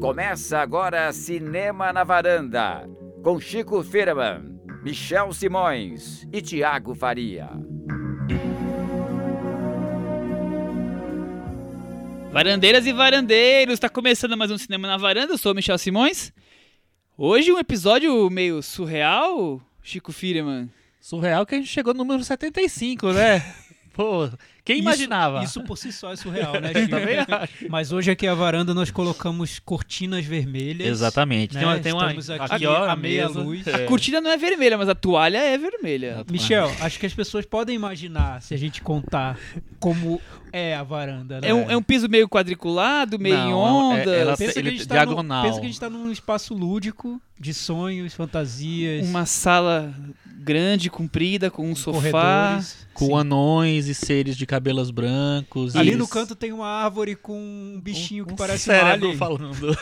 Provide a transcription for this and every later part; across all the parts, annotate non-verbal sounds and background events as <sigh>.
Começa agora Cinema na Varanda, com Chico Firman, Michel Simões e Tiago Faria. Varandeiras e varandeiros, está começando mais um Cinema na Varanda, eu sou o Michel Simões. Hoje um episódio meio surreal, Chico Firman. Surreal que a gente chegou no número 75, né? <laughs> Pô, quem imaginava? Isso, isso por si só é surreal, né, <laughs> Chico? também acho. Mas hoje aqui a varanda nós colocamos cortinas vermelhas. Exatamente. né? Tem uma, tem uma Estamos aqui, aqui, ó, a meia mesa. luz. É. A cortina não é vermelha, mas a toalha é vermelha. Michel, acho que as pessoas podem imaginar se a gente contar como é a varanda, né? É um, é um piso meio quadriculado, meio em Não, é- ondas. ela- Pensa que, a ele- gente tá diagonal. No, pensa que a gente tá num espaço lúdico de sonhos, fantasias, Uma sala grande, comprida, com um sofá. Com Sim. anões e seres de cabelos brancos. Ali e- no canto tem uma árvore com um bichinho que um parece um cérebro alien. falando.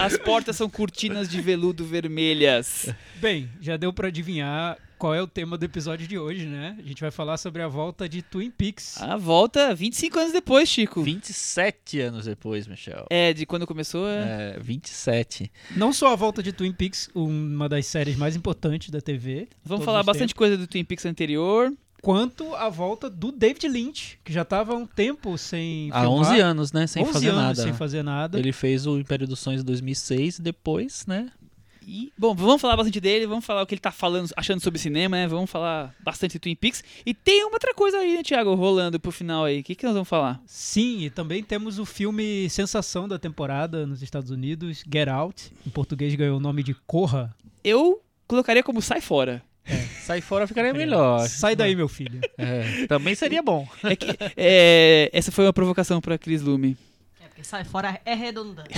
As portas são cortinas de veludo vermelhas. Bem, já deu pra adivinhar qual é o tema do episódio de hoje, né? A gente vai falar sobre a volta de Twin Peaks. A volta 25 anos depois, Chico. 27 anos depois, Michel. É, de quando começou. É. É, 27. Não só a volta de Twin Peaks, uma das séries mais importantes da TV, Vamos falar bastante tempos, coisa do Twin Peaks anterior. quanto a volta do David Lynch, que já estava há um tempo sem Há filmar. 11 anos, né? Sem 11 fazer anos nada. sem fazer nada. Ele fez o Império dos Sonhos em 2006 e depois, né? E, bom, vamos falar bastante dele, vamos falar o que ele tá falando, achando sobre cinema, né? Vamos falar bastante de Twin Peaks. E tem uma outra coisa aí, né, Thiago, rolando pro final aí. O que, que nós vamos falar? Sim, e também temos o filme sensação da temporada nos Estados Unidos, Get Out. Em português ganhou o nome de Corra. Eu colocaria como Sai Fora. <laughs> Sair fora ficaria melhor. Sai daí, meu filho. É, também seria bom. <laughs> É que, é, essa foi uma provocação pra Cris Lume. É porque sai fora é redundante.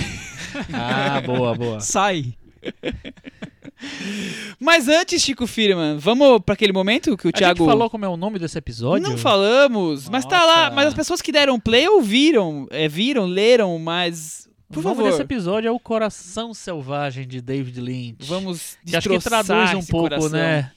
Ah, boa, boa. Sai. <laughs> Mas antes, Chico Firman, vamos pra aquele momento que o A Thiago. gente falou como é o nome desse episódio? Não falamos, mas tá lá. Mas as pessoas que deram play ouviram, é, viram, leram, mas. Por o nome favor, desse episódio é O Coração Selvagem de David Lynch. vamos que acho que destroçar traduz um pouco, coração. né?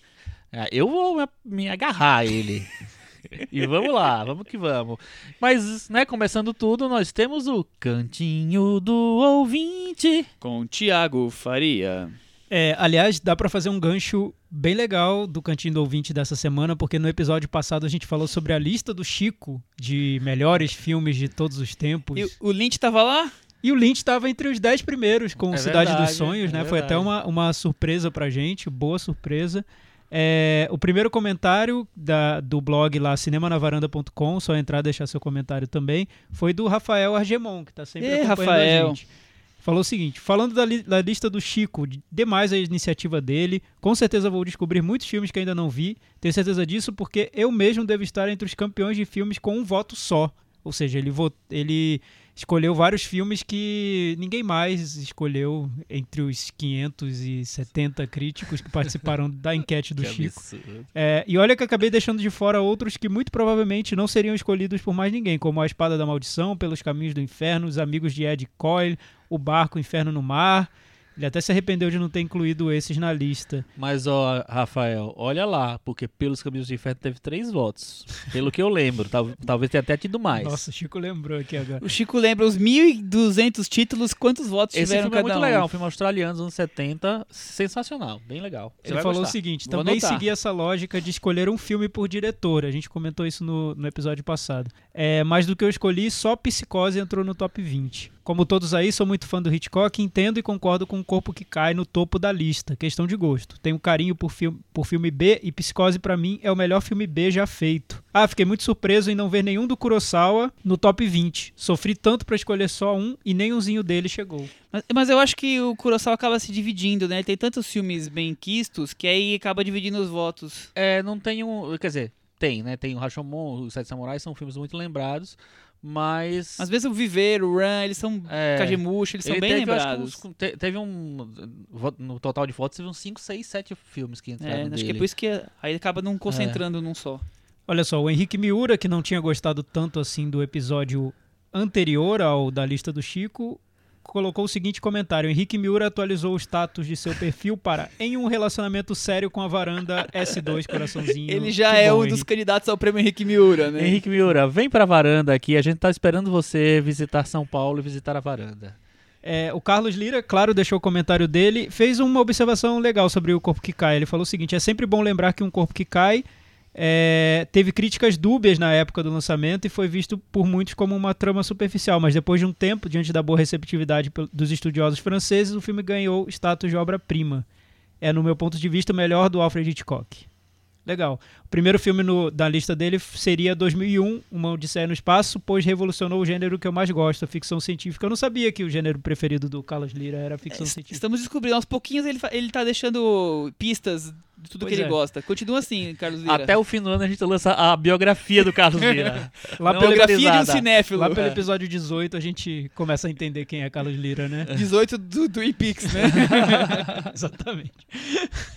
É, eu vou me agarrar a ele. <laughs> <laughs> e vamos lá, vamos que vamos. Mas, né, começando tudo, nós temos o Cantinho do Ouvinte. Com Thiago Faria. É, aliás, dá pra fazer um gancho bem legal do Cantinho do Ouvinte dessa semana, porque no episódio passado a gente falou sobre a lista do Chico de melhores filmes de todos os tempos. E o- Lynch tava lá? E o Lynch estava entre os 10 primeiros com É Cidade verdade, dos Sonhos, é né? Foi até uma, uma surpresa pra gente, boa surpresa. É, o primeiro comentário da- do blog lá, cinemanavaranda.com, só entrar e deixar seu comentário também, foi do Rafael Argemon, que tá sempre Ê, acompanhando Rafael. a gente. Falou o seguinte: falando da, li- da lista do Chico, de- demais a iniciativa dele. Com certeza vou descobrir muitos filmes que ainda não vi. Tenho certeza disso porque eu mesmo devo estar entre os campeões de filmes com um voto só. Ou seja, ele, ele escolheu vários filmes que ninguém mais escolheu entre os 570 críticos que participaram da enquete do Que Chico. É, e olha que acabei deixando de fora outros que muito provavelmente não seriam escolhidos por mais ninguém, como A Espada da Maldição, Pelos Caminhos do Inferno, Os Amigos de Ed Coyle, O Barco, Inferno no Mar. Ele até se arrependeu de não ter incluído esses na lista. Mas, ó, Rafael, olha lá, porque pelos caminhos do inferno teve três votos. Pelo que eu lembro. Tal- talvez tenha até tido mais. Nossa, o Chico lembrou aqui agora. O Chico lembra os 1.200 títulos, quantos votos Esse tiveram filme é muito um. legal, um filme australiano dos anos 70, sensacional, bem legal. Você Ele falou o gostar. seguinte: Vou também anotar. segui essa lógica de escolher um filme por diretor. A gente comentou isso no, no episódio passado. É, mais do que eu escolhi, só Psicose entrou no top 20. Como todos aí, sou muito fã do Hitchcock, entendo e concordo com o corpo que cai no topo da lista. Questão de gosto. Tenho carinho por, filme por filme B e Psicose pra mim é o melhor filme B já feito. Ah, fiquei muito surpreso em não ver nenhum do Kurosawa no top 20. Sofri tanto pra escolher só um e nenhumzinho dele chegou. Mas, mas eu acho que o Kurosawa acaba se dividindo, né? Ele tem tantos filmes bem quistos que aí acaba dividindo os votos. É, não tem um. Quer dizer, tem, né? Tem o Rashomon, os Sete Samurais, são filmes muito lembrados, mas. Às vezes o Viver, o Run, eles são É. Eles são ele bem teve, eu acho que lembrados. uns- te- teve um. No total de votos, teve uns 5, 6, 7 filmes que entraram. É, acho que é dele. por isso que aí ele acaba não concentrando num só. Olha só, o Henrique Miura, que não tinha gostado tanto assim do episódio anterior ao da lista do Chico, colocou o seguinte comentário: Henrique Miura atualizou o status de seu perfil para em um relacionamento sério com a varanda S2 coraçãozinho. Ele já Que é bom, um dos Henrique. candidatos ao prêmio Henrique Miura, né? Henrique Miura, vem pra varanda aqui. A gente tá esperando você visitar São Paulo e visitar a varanda. É, o Carlos Lira, claro, deixou o comentário dele, fez uma observação legal sobre o corpo que cai. Ele falou o seguinte: é sempre bom lembrar que um corpo que cai é, teve críticas dúbias na época do lançamento e foi visto por muitos como uma trama superficial, mas depois de um tempo, diante da boa receptividade dos estudiosos franceses, o filme ganhou status de obra-prima. É, no meu ponto de vista, o melhor do Alfred Hitchcock. Legal. O primeiro filme no- da lista dele seria 2001, Uma Odisseia no Espaço, pois revolucionou o gênero que eu mais gosto, a ficção científica. Eu não sabia que o gênero preferido do Carlos Lira era a ficção Es- científica. Estamos descobrindo, aos pouquinhos ele, ele tá deixando pistas de tudo Pois que ele é. gosta. Continua assim, Carlos Lira. Até o fim do ano a gente lança a biografia do Carlos <laughs> Lira. Lá Biografia de um cinéfilo. lá pelo episódio 18 a gente começa a entender quem é Carlos Lira, né? 18 do Twin Peaks, né? <laughs> Exatamente.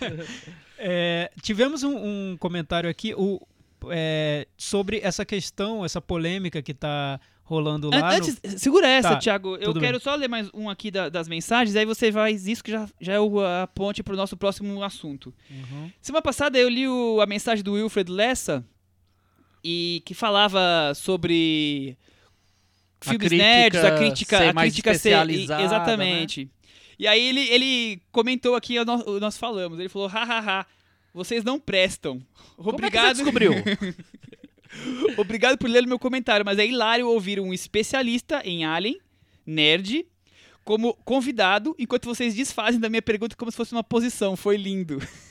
<laughs> É, tivemos um, um comentário aqui o, é, sobre essa questão, essa polêmica que está rolando An- lá. no- Antes, segura essa, Tá, Thiago. Eu quero só ler mais um aqui da- das mensagens, aí você faz isso que já, já é o- a ponte pro nosso próximo assunto. Uhum. Semana passada eu li o- a mensagem do Wilfred Lessa e que falava sobre A filmes crítica nerds, a crítica, ser a crítica ser exatamente. E aí ele, ele comentou aqui, o no- o nós falamos, ele falou, hahaha, vocês não prestam. Como é que você Obrigado. descobriu? <laughs> <laughs> Obrigado por ler meu comentário, mas é hilário ouvir um especialista em Alien, nerd, como convidado, enquanto vocês desfazem da minha pergunta como se fosse uma posição. Foi lindo. <laughs>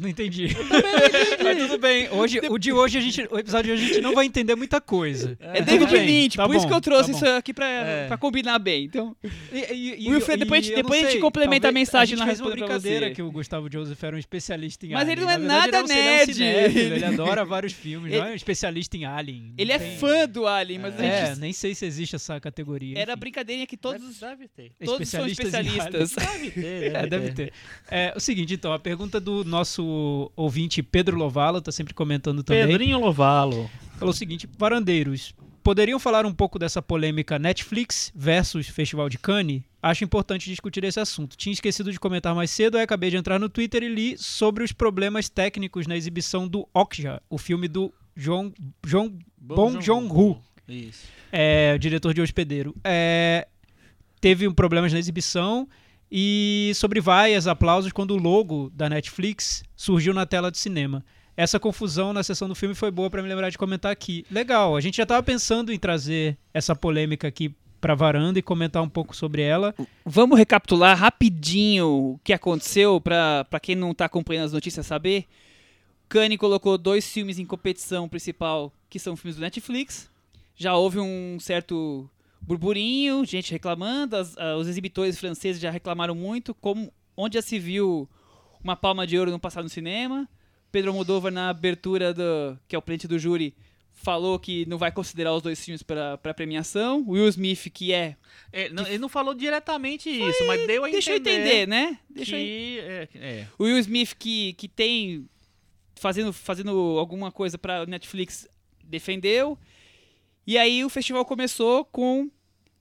Não entendi. <laughs> Mas tudo bem. Hoje, o de hoje, a gente, o episódio de hoje a gente não vai entender muita coisa. É, David tudo bem, Lynch, tá por isso bom, que eu trouxe tá isso aqui pra, É. pra combinar bem. Então, E, e, e- Wilfred, e depois a gente- eu não depois a gente complementa a mensagem a na uma resposta pra brincadeira você. que o Gustavo Joseph era um especialista em Mas Alien. ele não é Na verdade, nada ele um- é um nerd. cinéfilo, ele <laughs> adora vários filmes, Ele- não é um especialista em Alien. ele não é tem- fã do Alien, mas a É, gente... <laughs> nem sei se existe essa categoria. Era enfim. brincadeirinha que todos, Deve, deve ter. todos são Especialistas. Deve ter, É, deve ter. É, o seguinte, então, a pergunta do nosso ouvinte Pedro Lovalo, tá sempre comentando também. Pedrinho Lovalo. Falou o seguinte: Varandeiros, poderiam falar um pouco dessa polêmica Netflix versus Festival de Cannes? Acho importante discutir esse assunto. Tinha esquecido de comentar mais cedo, aí acabei de entrar no Twitter e li sobre os problemas técnicos na exibição do Okja, o filme do John, John Bong Joon-ho, é, o diretor de Hospedeiro. É, teve um problemas na exibição e sobre vaias, aplausos quando o logo da Netflix surgiu na tela de cinema. Essa confusão na sessão do filme foi boa pra me lembrar de comentar aqui. Legal, a gente já tava pensando em trazer essa polêmica aqui pra varanda e comentar um pouco sobre ela. Vamos recapitular rapidinho o que aconteceu pra quem não tá acompanhando as notícias saber. Kanye colocou dois filmes em competição principal, que são filmes do Netflix. Já houve um certo burburinho, gente reclamando, as- ah, os exibitores franceses já reclamaram muito, como onde já se viu uma palma de ouro no passado no cinema. Pedro Almodóvar na abertura do, que é o presidente do júri, falou que não vai considerar os dois filmes para premiação. Will Smith, que é, É, não- ele não falou diretamente isso, mas deu a deixa eu entender. entender, né? Deixa eu que, é, é. O Will Smith que, que tem fazendo, fazendo alguma coisa pra Netflix defendeu. E aí o festival começou com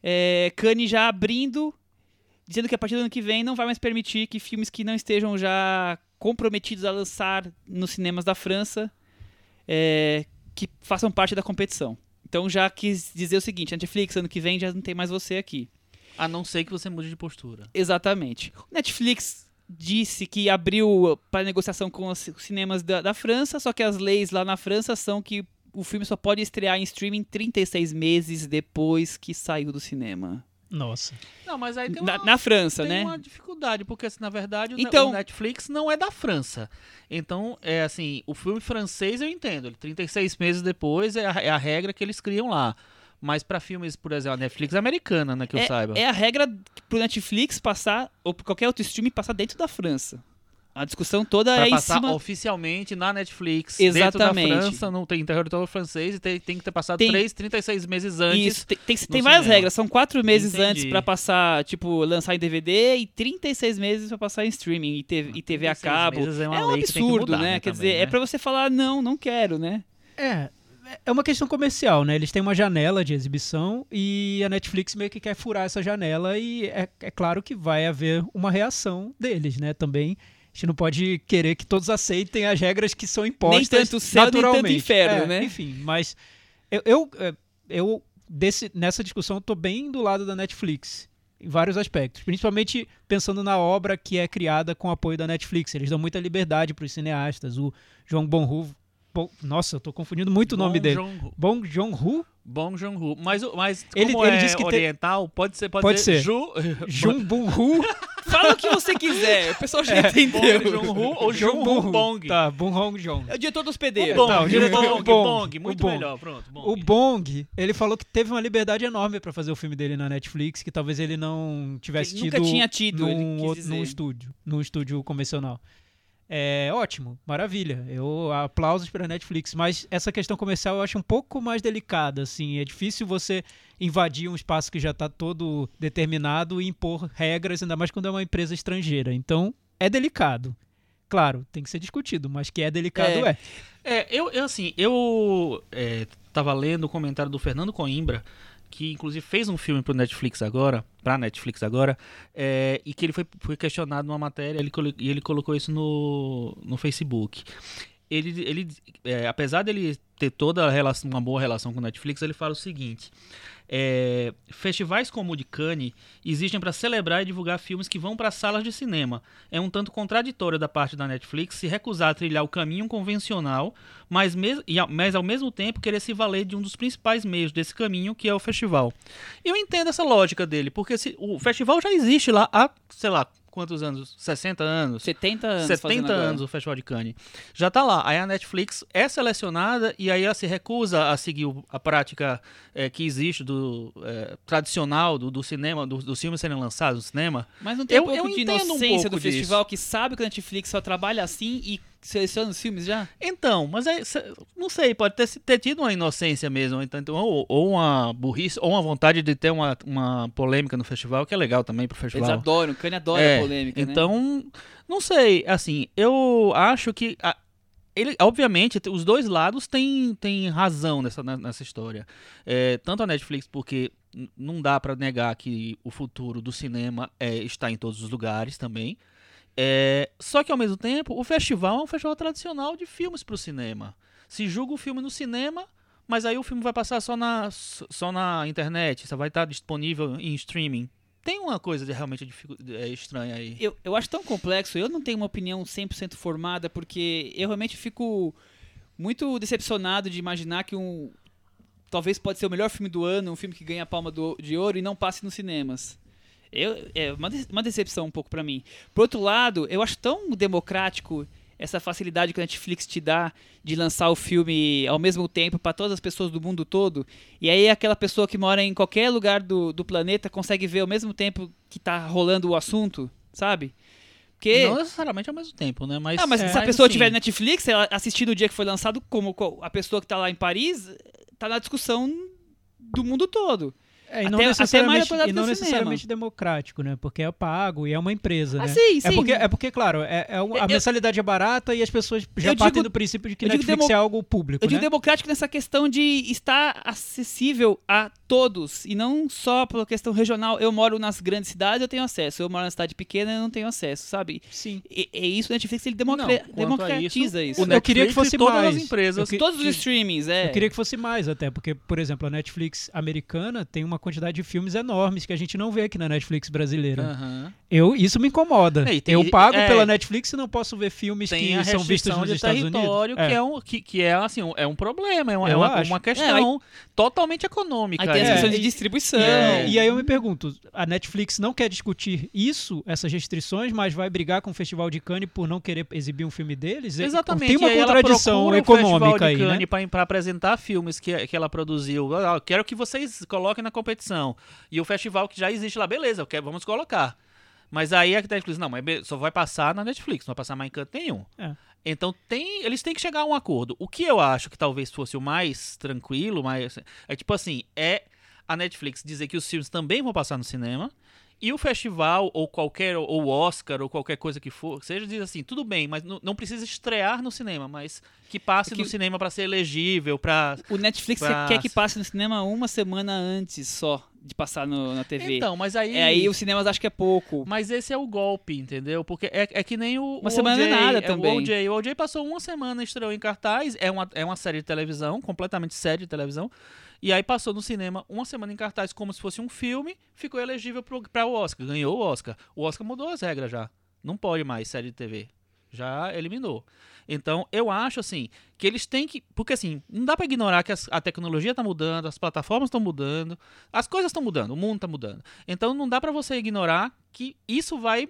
é, Cannes já abrindo, dizendo que a partir do ano que vem não vai mais permitir que filmes que não estejam já comprometidos a lançar nos cinemas da França é, que façam parte da competição. Então já quis dizer o seguinte, Netflix, ano que vem já não tem mais você aqui. A não ser que você mude de postura. Exatamente. O Netflix disse que abriu para negociação com os cinemas da, da França, só que as leis lá na França são que o filme só pode estrear em streaming 36 meses depois que saiu do cinema. Nossa. Não, mas aí tem Na, uma, na França, tem né? uma dificuldade, porque assim, na verdade Então- o Netflix não é da França. Então, é assim, o filme francês eu entendo. Ele 36 meses depois é a, é a regra que eles criam lá. Mas pra filmes, por exemplo, a Netflix é americana, né, que eu saiba. É a regra pro Netflix passar, ou pra qualquer outro streaming passar dentro da França. A discussão toda Pra é em passar cima... oficialmente na Netflix, Exatamente. dentro da França, não tem território francês e tem, tem que ter passado Tem- 3, 36 meses antes. Isso, tem, tem, tem várias cinema. regras. São quatro meses Entendi. antes pra passar, tipo, lançar em DVD e 36 meses pra passar em streaming e TV, e TV a 36 cabo. meses é uma É um lei que tem que absurdo, mudar, né? né, Quer também, dizer, né? é pra você falar, não, não quero, né? É. é uma questão comercial, né? Eles têm uma janela de exibição e a Netflix meio que quer furar essa janela e é, é claro que vai haver uma reação deles, né? Também gente não pode querer que todos aceitem as regras que são impostas Nem tanto céu, nem tanto naturalmente. inferno, É, né? Enfim, mas eu, eu, é, eu desse, nessa discussão tô bem do lado da Netflix em vários aspectos, principalmente pensando na obra que é criada com o apoio da Netflix. Eles dão muita liberdade para os cineastas. O João Bonhu, Bon, nossa, eu tô confundindo muito o nome Bong dele. Bong Joon-ho, Bong Joon-ho. Mas, o- mas Ele- como ele é disse que oriental, pode ser, pode, Pode ser. ser. Ju... <laughs> Jun Bong-ho, <laughs> Fala o que você quiser, o pessoal já Bong entendeu. Joon-ho ou Jung Joon-ho Bong. Tá, Bong Hong Jong. É o diretor dos O pedeiros. Bong, Tá, o diretor- Bong, Bong, Bong, muito Bong. melhor, pronto. Bong. O Bong, ele falou que teve uma liberdade enorme pra fazer o filme dele na Netflix, que talvez ele não tivesse Que tido nunca tinha tido, ele num, quis outro- num estúdio, num estúdio convencional. É ótimo, maravilha. Eu aplausos para Netflix, mas essa questão comercial eu acho um pouco mais delicada, assim. É difícil você invadir um espaço que já está todo determinado e impor regras, ainda mais quando é uma empresa estrangeira. Então, é delicado. Claro, tem que ser discutido, mas que é delicado é. É, eu, eu assim, eu é, tava lendo o comentário do Fernando Coimbra, que inclusive fez um filme pro Netflix agora, pra Netflix agora, é, e que ele foi, foi questionado numa matéria ele, e ele colocou isso no, no Facebook. Ele, ele é, apesar dele ter toda relação, uma boa relação com o Netflix, ele fala o seguinte: é, festivais como o de Cannes existem para celebrar e divulgar filmes que vão para salas de cinema. É um tanto contraditório da parte da Netflix se recusar a trilhar o caminho convencional, mas, mes ao- mas ao mesmo tempo querer se valer de um dos principais meios desse caminho, que é o festival. Eu entendo essa lógica dele, porque se, o festival já existe lá há, sei lá, quantos anos? 60 anos? 70 anos. 70 fazendo agora. anos o Festival de Cannes. Já tá lá. Aí a Netflix é selecionada e aí ela se recusa a seguir a prática eh, que existe do eh, tradicional do, do cinema, do- dos filmes serem lançados no cinema. Mas não tem Eu- um pouco eu de entendo um inocência pouco do festival que sabe que a Netflix só trabalha assim e seleciona os filmes já? Então, mas é, não sei, pode ter, ter tido uma inocência mesmo, então, então, ou, ou uma burrice, ou uma vontade de ter uma, uma polêmica no festival, que é legal também pro Eles festival. adoram, o Kanye adora É, a polêmica, né? Então, não sei, assim, eu acho que a- ele, obviamente, os dois lados têm, têm razão nessa, ne- nessa história. É, tanto a Netflix, porque não dá pra negar que o futuro do cinema é, está em todos os lugares também. É, só que ao mesmo tempo, o festival é um festival tradicional de filmes pro cinema. Se julga o filme no cinema, mas aí o filme vai passar só na, só na internet, só vai estar disponível em streaming. Tem uma coisa de realmente é, estranha aí. Eu, eu acho tão complexo, eu não tenho uma opinião 100% formada, porque eu realmente fico muito decepcionado de imaginar que um. Talvez pode ser o melhor filme do ano, um filme que ganha a palma do- de ouro e não passe nos cinemas. Eu, é uma, uma decepção um pouco pra mim. Por outro lado, eu acho tão democrático essa facilidade que a Netflix te dá de lançar o filme ao mesmo tempo pra todas as pessoas do mundo todo. E aí aquela pessoa que mora em qualquer lugar do, do planeta consegue ver ao mesmo tempo que tá rolando o assunto, sabe? Porque Não necessariamente ao mesmo tempo, né? Mas, ah, mas é, se a pessoa assim, tiver Netflix, ela assistir no dia que foi lançado, como co- a pessoa que tá lá em Paris, tá na discussão do mundo todo. É, e não Até- até necessariamente, apesar e não necessariamente democrático, né? Porque é pago e é uma empresa, Ah, né? sim, sim. É porque, é porque, claro, é, é um- a Eu- mensalidade é barata e as pessoas já partem digo- do princípio de que Netflix demo- é algo público, Eu digo né? democrático nessa questão de estar acessível a todos e não só pela questão regional. Eu moro nas grandes cidades, eu tenho acesso. Eu moro na cidade pequena, eu não tenho acesso, sabe? Sim. E, e isso o Netflix ele Não, democra- a democratiza isso. O Eu queria que fosse todas mais. as empresas. Que- Todos os streamings, é. Eu queria que fosse mais até, porque, por exemplo, a Netflix americana tem uma quantidade de filmes enormes que a gente não vê aqui na Netflix brasileira. Aham. Eu, isso me incomoda. É, tem- eu pago é, pela Netflix e não posso ver filmes que são vistos nos de Estados Unidos. território, que É. é, um, que, que é, assim, um, é um problema, é uma, é uma, uma questão totalmente econômica. Aí tem as É, questões de e- distribuição. É, e aí eu me pergunto, a Netflix não quer discutir isso, essas restrições, mas vai brigar com o Festival de Cannes por não querer exibir um filme deles? É- Exatamente. Tem uma e aí contradição econômica o Festival aí, de né? Cannes pra, pra apresentar filmes que, que ela produziu. Eu quero que vocês coloquem na competição. E o festival que já existe lá, beleza, eu quero, vamos colocar. Mas aí a Netflix, não, mas só vai passar na Netflix, não vai passar mais em canto nenhum. É. Então tem, eles têm que chegar a um acordo. O que eu acho que talvez fosse o mais tranquilo, mais é tipo assim, é a Netflix dizer que os filmes também vão passar no cinema E o festival, ou qualquer, ou o Oscar, ou qualquer coisa que for, seja, diz assim, tudo bem, mas não, não precisa estrear no cinema, mas que passe Que- no cinema pra ser elegível, pra... O Netflix Pra- quer que passe no cinema uma semana antes só de passar no- na TV. Então, mas aí... É, aí os cinemas acham que é pouco. Mas esse é o golpe, entendeu? Porque é, é que nem o. Uma o semana não é OJ, nada é também. O OJ. O OJ passou uma semana, estreou em cartaz. É uma, é uma série de televisão, completamente série de televisão. E aí passou no cinema uma semana em cartaz como se fosse um filme, ficou elegível para o Oscar, ganhou o Oscar. O Oscar mudou as regras já. Não pode mais série de TV. Já eliminou. Então, eu acho assim, que eles têm que. Porque assim, não dá para ignorar que as- a tecnologia tá mudando, as plataformas estão mudando, as coisas estão mudando, o mundo tá mudando. Então não dá para você ignorar que isso vai.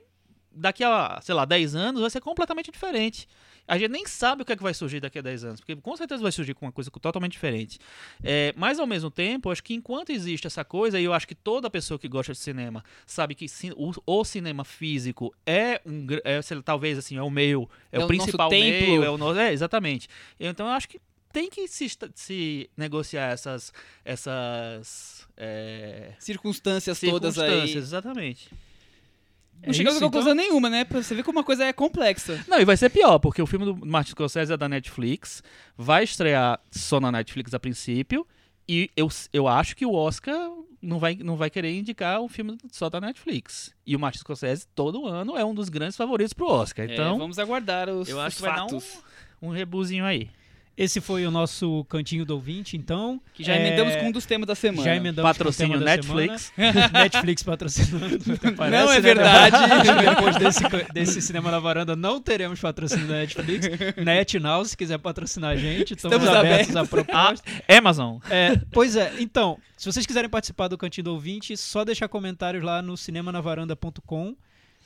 Daqui a, sei lá, 10 anos vai ser completamente diferente. A gente nem sabe o que, é que vai surgir daqui a 10 anos, porque com certeza vai surgir com uma coisa totalmente diferente. É, mas ao mesmo tempo, acho que enquanto existe essa coisa, e eu acho que toda pessoa que gosta de cinema sabe que o, o cinema físico é um, é, sei lá, talvez assim, é o meio, é, É o principal nosso meio, é o nosso, é, exatamente. Então eu acho que tem que se, se negociar essas, essas é, Circunstâncias todas aí. circunstâncias, exatamente. Não chegamos isso, a conclusão nenhuma, né? Pra você ver como uma coisa é complexa. Não, e vai ser pior, porque o filme do Martin Scorsese é da Netflix, vai estrear só na Netflix a princípio, e eu, eu acho que o Oscar não vai, não vai querer indicar um filme só da Netflix. E o Martin Scorsese, todo ano, é um dos grandes favoritos pro Oscar. É, Então, vamos aguardar os, eu os acho que vai dar um, fatos. um rebuzinho aí. Esse foi o nosso cantinho do ouvinte, então. Que já É, emendamos com um dos temas da semana. Já emendamos Patrocínio com o tema da Netflix. semana. <laughs> Netflix patrocinando. Não Parece, é né? verdade. <laughs> Depois desse, desse Cinema na Varanda, não teremos patrocínio da Netflix. NetNow, se quiser patrocinar a gente, estamos, Estamos abertos abertos. a proposta. Amazon. É, pois é, então, se vocês quiserem participar do Cantinho do Ouvinte, só deixar comentários lá no cinemanavaranda.com.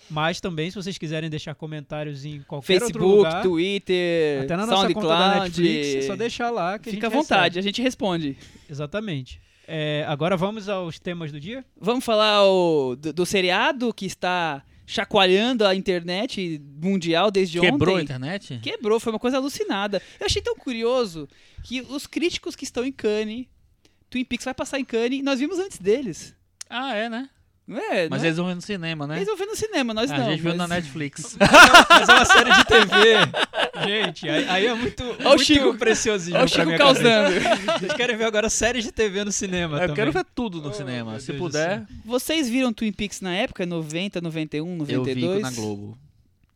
Mas também, se vocês quiserem deixar comentários em qualquer outro Facebook, lugar, Twitter, até na nossa conta da SoundCloud. Netflix, é só deixar lá que a Fica à vontade, a gente responde. recebe. Exatamente. É, agora vamos aos temas do dia? Vamos falar o- do, do seriado que está chacoalhando a internet mundial desde Quebrou a ontem. internet? Quebrou, foi uma coisa alucinada. Eu achei tão curioso que os críticos que estão em Cannes, Twin Peaks vai passar em Cannes, nós vimos antes deles. Ah, é, né? É? Mas não é? eles vão ver no cinema, né? Eles vão ver no cinema, nós a não. gente viu mas- na Netflix. <laughs> Mas é uma série de TV. <laughs> Gente, aí, aí é muito, Olha o muito Chico- preciosismo Olha o pra Chico causando. Vocês querem ver agora séries de TV no cinema eu também. quero ver tudo no Oh, cinema. Se Deus puder, Vocês viram Twin Peaks na época? 90, 91, eu 92? vi na Globo.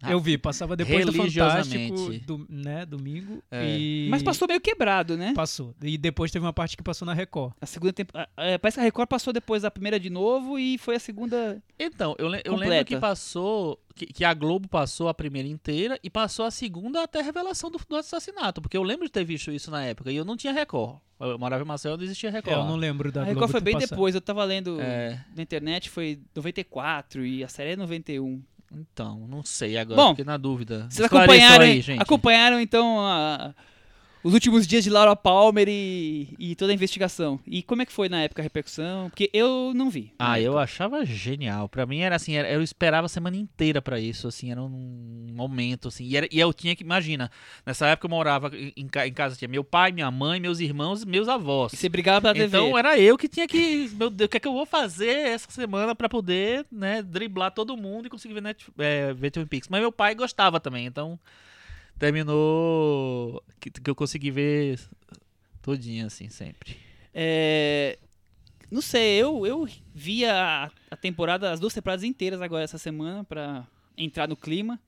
Eu vi, passava depois do. Fantástico, do, né, domingo. É. E... Mas passou meio quebrado, né? Passou. E depois teve uma parte que passou na Record. A segunda temporada. parece que a Record passou depois da primeira de novo e foi a segunda. Então, eu, le- eu lembro Completa. que passou. Que, que a Globo passou a primeira inteira e passou a segunda até a revelação do, do assassinato. Porque eu lembro de ter visto isso na época e eu não tinha Record. Eu morava em Maceió, não existia É, Record. eu não lembro da a Globo Record foi ter bem passado. depois. Eu tava lendo É, na internet, foi 94 e a série é 91. Então, não sei agora, Bom, fiquei na dúvida. Vocês Esclareçam acompanharam, aí, gente. acompanharam então a- os últimos dias de Laura Palmer e, e toda a investigação. E como é que foi na época a repercussão? Porque eu não vi. Ah, eu achava genial. Pra mim era assim, era- eu esperava a semana inteira pra isso, assim, era um momento, assim. E, era- e eu tinha que, imagina, nessa época eu morava em, em ca- em casa, tinha meu pai, minha mãe, meus irmãos, meus avós. E você brigava pela TV. Então era eu que tinha que, meu Deus, o que é que eu vou fazer essa semana pra poder, né, driblar todo mundo e conseguir ver, Net, é, ver Twin Peaks. Mas meu pai gostava também, então terminou que, que eu consegui ver todinha, assim, sempre. É, Não sei, eu, eu vi a, a temporada, as duas temporadas inteiras agora essa semana pra entrar no clima.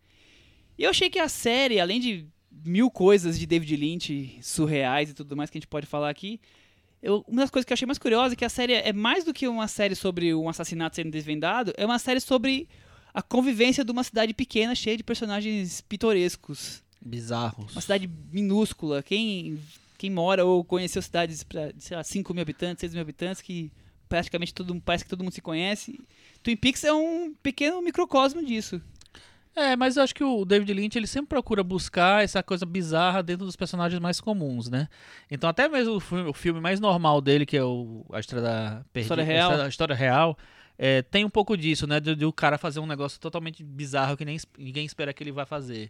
E eu achei que a série, além de mil coisas de David Lynch surreais e tudo mais que a gente pode falar aqui, eu- uma das coisas que eu achei mais curiosa é que a série é mais do que uma série sobre um assassinato sendo desvendado, é uma série sobre a convivência de uma cidade pequena cheia de personagens pitorescos. Bizarros. Uma cidade minúscula. Quem, quem mora ou conheceu cidades para, sei lá, 5 mil habitantes, 6 mil habitantes, que praticamente todo, parece que todo mundo se conhece. Twin Peaks é um pequeno microcosmo disso. É, mas eu acho que o David Lynch ele sempre procura buscar essa coisa bizarra dentro dos personagens mais comuns, né? Então até mesmo o filme, o filme mais normal dele, que é o A Estrada Perdida, História Real. A Estrada- a História Real, é, tem um pouco disso, né? De, de o cara fazer um negócio totalmente bizarro que nem ninguém espera que ele vai fazer.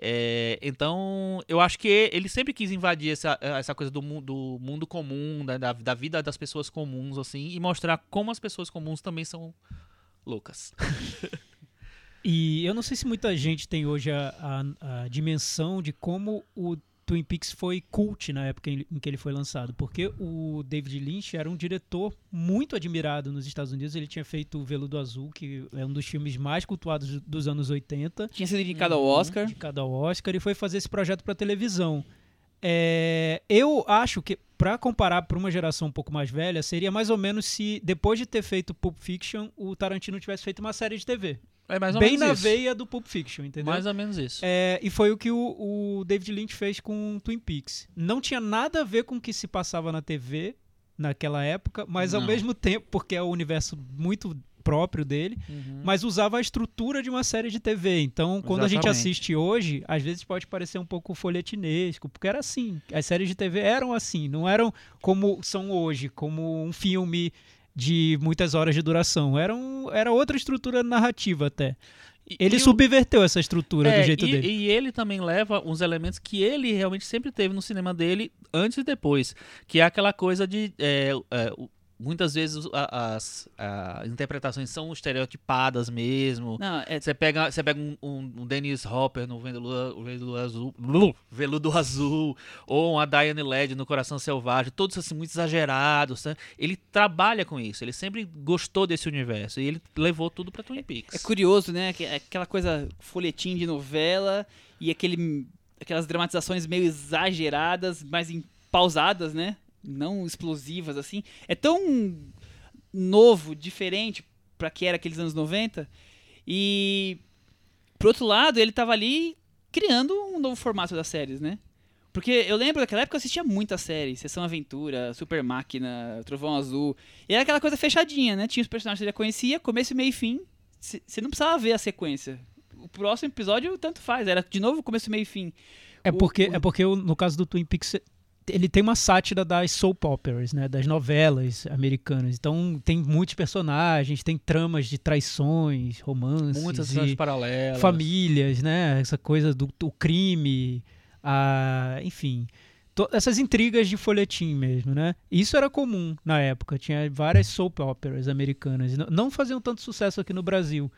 É, então, eu acho que ele sempre quis invadir essa, essa coisa do, do mundo comum, né, da, da vida das pessoas comuns, assim, e mostrar como as pessoas comuns também são Lucas. <laughs> E eu não sei se muita gente tem hoje a, a- a dimensão de como o Twin Peaks foi cult na época em, em que ele foi lançado, porque o David Lynch era um diretor muito admirado nos Estados Unidos. Ele tinha feito o Veludo Azul, que é um dos filmes mais cultuados dos anos 80. Tinha sido indicado ao Oscar. indicado ao Oscar e foi fazer esse projeto para televisão. É, eu acho que, para comparar para uma geração um pouco mais velha, seria mais ou menos se, depois de ter feito Pulp Fiction, o Tarantino tivesse feito uma série de TV. É mais ou Bem menos na isso. veia do Pulp Fiction, entendeu? Mais ou menos isso. É, e foi o que o, o David Lynch fez com Twin Peaks. Não tinha nada a ver com o que se passava na TV naquela época, mas ao Não. mesmo tempo, porque é o universo muito próprio dele, Uhum. mas usava a estrutura de uma série de TV. Então, quando a gente Exatamente. assiste hoje, às vezes pode parecer um pouco folhetinesco, porque era assim. As séries de TV eram assim, não eram como são hoje, como um filme de muitas horas de duração. Era, um, era outra estrutura narrativa até. Ele e o- subverteu essa estrutura É, do jeito e, dele. e ele também leva uns elementos que ele realmente sempre teve no cinema dele, antes e depois. Que é aquela coisa de. é, é, o- muitas vezes as, as interpretações são estereotipadas mesmo. Não, é, Você pega, você pega um, um, um Dennis Hopper no Veludo, Veludo Azul, Blu, <laughs> Veludo Azul, ou uma Diane Led no Coração Selvagem, todos assim muito exagerados. né? Ele trabalha com isso, ele sempre gostou desse universo e ele levou tudo pra Twin Peaks. é curioso, né? que- Aquela coisa folhetim de novela e aquele, aquelas dramatizações meio exageradas, mas em- pausadas, né? Não explosivas assim. É tão novo, diferente pra que era aqueles anos 90. E por outro lado, ele tava ali criando um novo formato das séries, né? Porque eu lembro daquela época eu assistia muita série, Sessão Aventura, Super Máquina, Trovão Azul. E era aquela coisa fechadinha, né? Tinha os personagens que você já conhecia, começo, meio e fim. Você não precisava ver a sequência. O próximo episódio tanto faz, era de novo começo, meio e fim. É O- porque, o- é porque o- no caso do Twin Peaks, ele tem uma sátira das soap operas, né? Das novelas americanas. Então tem muitos personagens, tem tramas de traições, romances, Muitas paralelas. famílias, né? Essa coisa do, do crime, a, enfim. to- essas intrigas de folhetim mesmo, né? Isso era comum na época. Tinha várias soap operas americanas. Não- Não faziam tanto sucesso aqui no Brasil.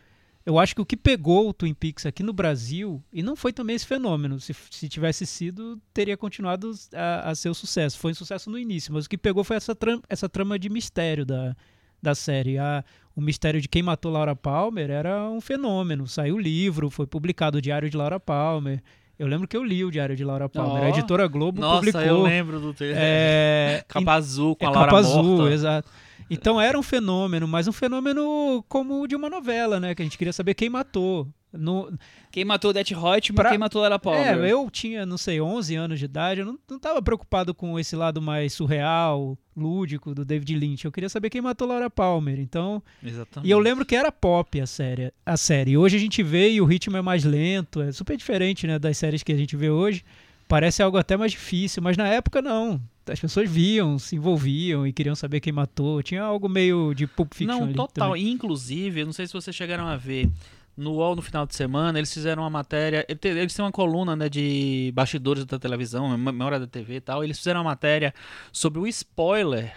Eu acho que o que pegou o Twin Peaks aqui no Brasil, e não foi também esse fenômeno, se, se tivesse sido, teria continuado a, a ser um sucesso. Foi um sucesso no início, mas o que pegou foi essa, tram- essa trama de mistério da, da série. A, o mistério de quem matou Laura Palmer era um fenômeno. Saiu o livro, foi publicado o Diário de Laura Palmer. Eu lembro que eu li o Diário de Laura Palmer. Ó. A editora Globo Nossa, publicou. eu lembro do texto. É, <laughs> Capa azul com é a Laura capa azul, morta. exato. Então era um fenômeno, mas um fenômeno como o de uma novela, né? Que a gente queria saber quem matou. No, Quem matou Death Reutemann, Pra- quem matou Lara Palmer. é, eu tinha, não sei, 11 anos de idade, eu não, não tava preocupado com esse lado mais surreal, lúdico do David Lynch. Eu queria saber quem matou Laura Palmer. Então, Exatamente. e eu lembro que era pop a série, a série. Hoje a gente vê e o ritmo é mais lento, é super diferente, né, das séries que a gente vê hoje. Parece algo até mais difícil, mas na época não. As pessoas viam, se envolviam e queriam saber quem matou. Tinha algo meio de Pulp Fiction Não, ali total. também. Inclusive, eu não sei se vocês chegaram a ver. No UOL, no final de semana, eles fizeram uma matéria. Eles têm uma coluna né, de bastidores da televisão, mem- memória da TV e tal. Eles fizeram uma matéria sobre o spoiler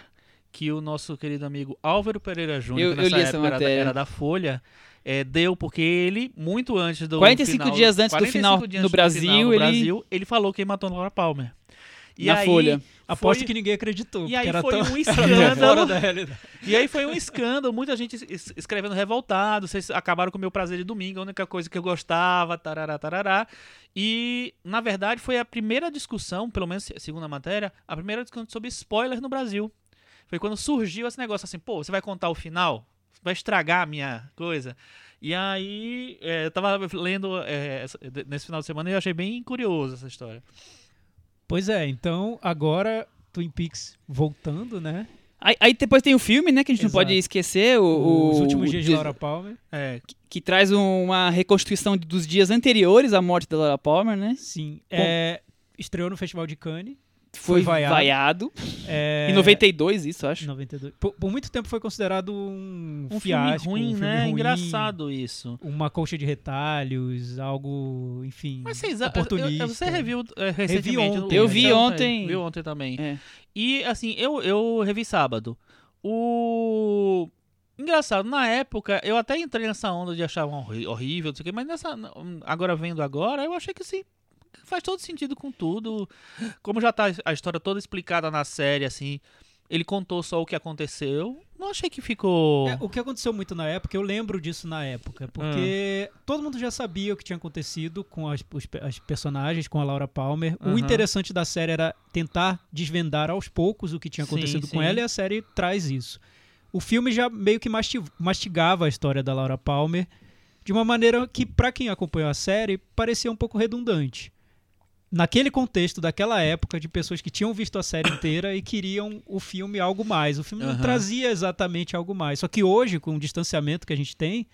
que o nosso querido amigo Álvaro Pereira Júnior, Eu- que nessa época era da, era da Folha, é, deu, porque ele, muito antes do 45 final, dias antes do 45 final dias no antes do Brasil, final no ele- Brasil, ele falou quem matou Laura Palmer. E Na aí, Folha. Aposto foi- que ninguém acreditou. E aí era foi tão, um <laughs> escândalo. <laughs> realidade. E aí foi um escândalo, muita gente es- escrevendo revoltado, vocês acabaram com o meu prazer de domingo, a única coisa que eu gostava, tarará, tarará. E, na verdade, foi a primeira discussão, pelo menos segundo a matéria, a primeira discussão sobre spoilers no Brasil. Foi quando surgiu esse negócio assim, pô, você vai contar o final? Vai estragar a minha coisa? E aí, é, eu tava lendo é, nesse final de semana e eu achei bem curioso essa história. Pois é, então agora Twin Peaks voltando, né? Aí, aí depois tem o filme, né? Que a gente Exato. não pode esquecer. O, o- Os últimos dias de o- Laura Palmer. É, Que traz um- uma reconstituição dos dias anteriores à morte da Laura Palmer, né? Sim. É, estreou no Festival de Cannes. Foi, Foi vaiado. vaiado. É, Em 92, isso, eu acho. 92. Por, por muito tempo foi considerado um, um fiasco, filme ruim, um filme né? ruim, Engraçado isso. Uma colcha de retalhos, algo, enfim, Mas vocês, oportunista. eu- você reviu é, recentemente? ontem. no- Eu vi ontem. Viu ontem também. É. E assim, eu, eu revi sábado. O Engraçado, na época eu até entrei nessa onda de achar um horrível, não sei o quê, mas nessa, agora vendo agora, eu achei que sim, faz todo sentido com tudo. Como já tá a história toda explicada na série, assim, ele contou só o que aconteceu. Não achei que ficou. É, o que aconteceu muito na época, eu lembro disso na época, porque todo mundo já sabia o que tinha acontecido com as, os as personagens, com a Laura Palmer. O Aham. interessante da série era tentar desvendar aos poucos o que tinha Sim, acontecido com sim. ela e a série traz isso. O filme já meio que masti- mastigava a história da Laura Palmer de uma maneira que, pra quem acompanhou a série, parecia um pouco redundante. Naquele contexto daquela época de pessoas que tinham visto a série inteira e queriam o filme algo mais. O filme não Aham. trazia exatamente algo mais. Só que hoje, com o distanciamento que a gente tem,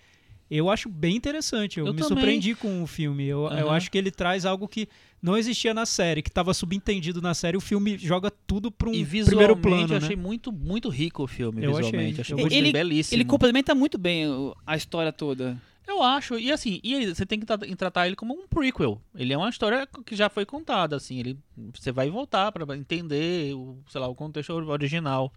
eu acho bem interessante. Eu, Eu me também. surpreendi com o filme. Eu, eu Aham. acho que ele traz algo que não existia na série, que estava subentendido na série. O filme joga tudo para um E primeiro plano, eu né? achei muito, muito rico o filme, Eu visualmente. achei, Achei, eu muito gostei. belíssimo. Ele complementa muito bem a história toda. Eu acho, e assim, e você tem que tratar ele como um prequel. Ele é uma história que já foi contada, assim, ele você vai voltar pra entender o, sei lá, o contexto original.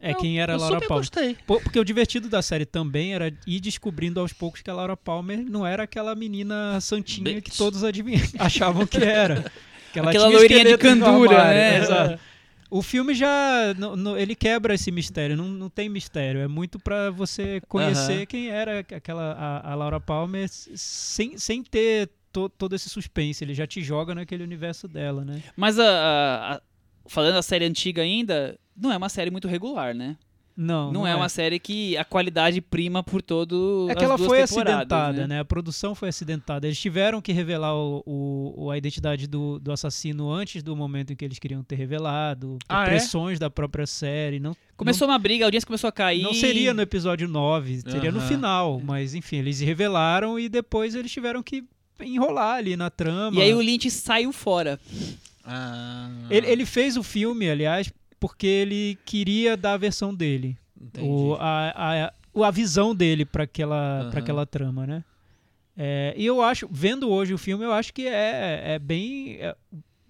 É Eu- quem era a Laura Palmer. gostei. Porque o divertido da série também era ir descobrindo aos poucos que a Laura Palmer não era aquela menina santinha que Bitch. todos adivinham, <laughs> achavam que era. Que ela Aquela tinha loirinha de candura, né? Exato. O filme já. no- no- ele quebra esse mistério, não, não tem mistério. É muito pra você conhecer Aham. quem era aquela a, a Laura Palmer sem, sem ter to- todo esse suspense. Ele já te joga naquele universo dela, né? Mas a, a- a- falando da série antiga ainda, não é uma série muito regular, né? Não, Não, é, uma série que a qualidade prima por todo É que ela foi acidentada, né? A produção foi acidentada. Eles tiveram que revelar o, o- a identidade do, do assassino antes do momento em que eles queriam ter revelado, por Ah, é? pressões da própria série. Não, Começou uma briga, a audiência começou a cair. não seria no episódio 9, seria no final. Mas enfim, eles revelaram e depois eles tiveram que enrolar ali na trama. E aí o Lynch saiu fora. Ah, ele, ele fez o filme, aliás, porque ele queria dar a versão dele. entendi. o, a, a, o- a visão dele para aquela, pra aquela trama, né? É, e eu acho, vendo hoje o filme, eu acho que é, é bem. É,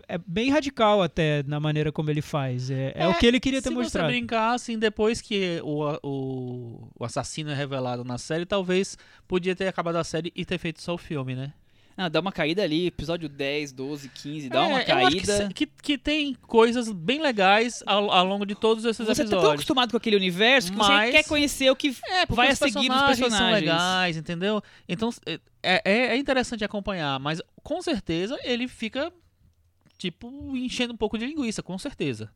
é bem radical até na maneira como ele faz. É, é o É, que ele queria ter Se mostrado. você brincar, assim, depois que o, o, o assassino é revelado na série, talvez podia ter acabado a série e ter feito só o filme, né? Ah, dá uma caída ali, episódio 10, 12, 15, dá uma É, que caída. Que, que tem coisas bem legais ao, ao longo de todos esses Você tá tão episódios. acostumado com aquele universo que Mas- você quer conhecer o que É, vai a seguir dos personagens são legais, entendeu? Então é, é, é interessante acompanhar, mas com certeza ele fica tipo enchendo um pouco de linguiça, com certeza.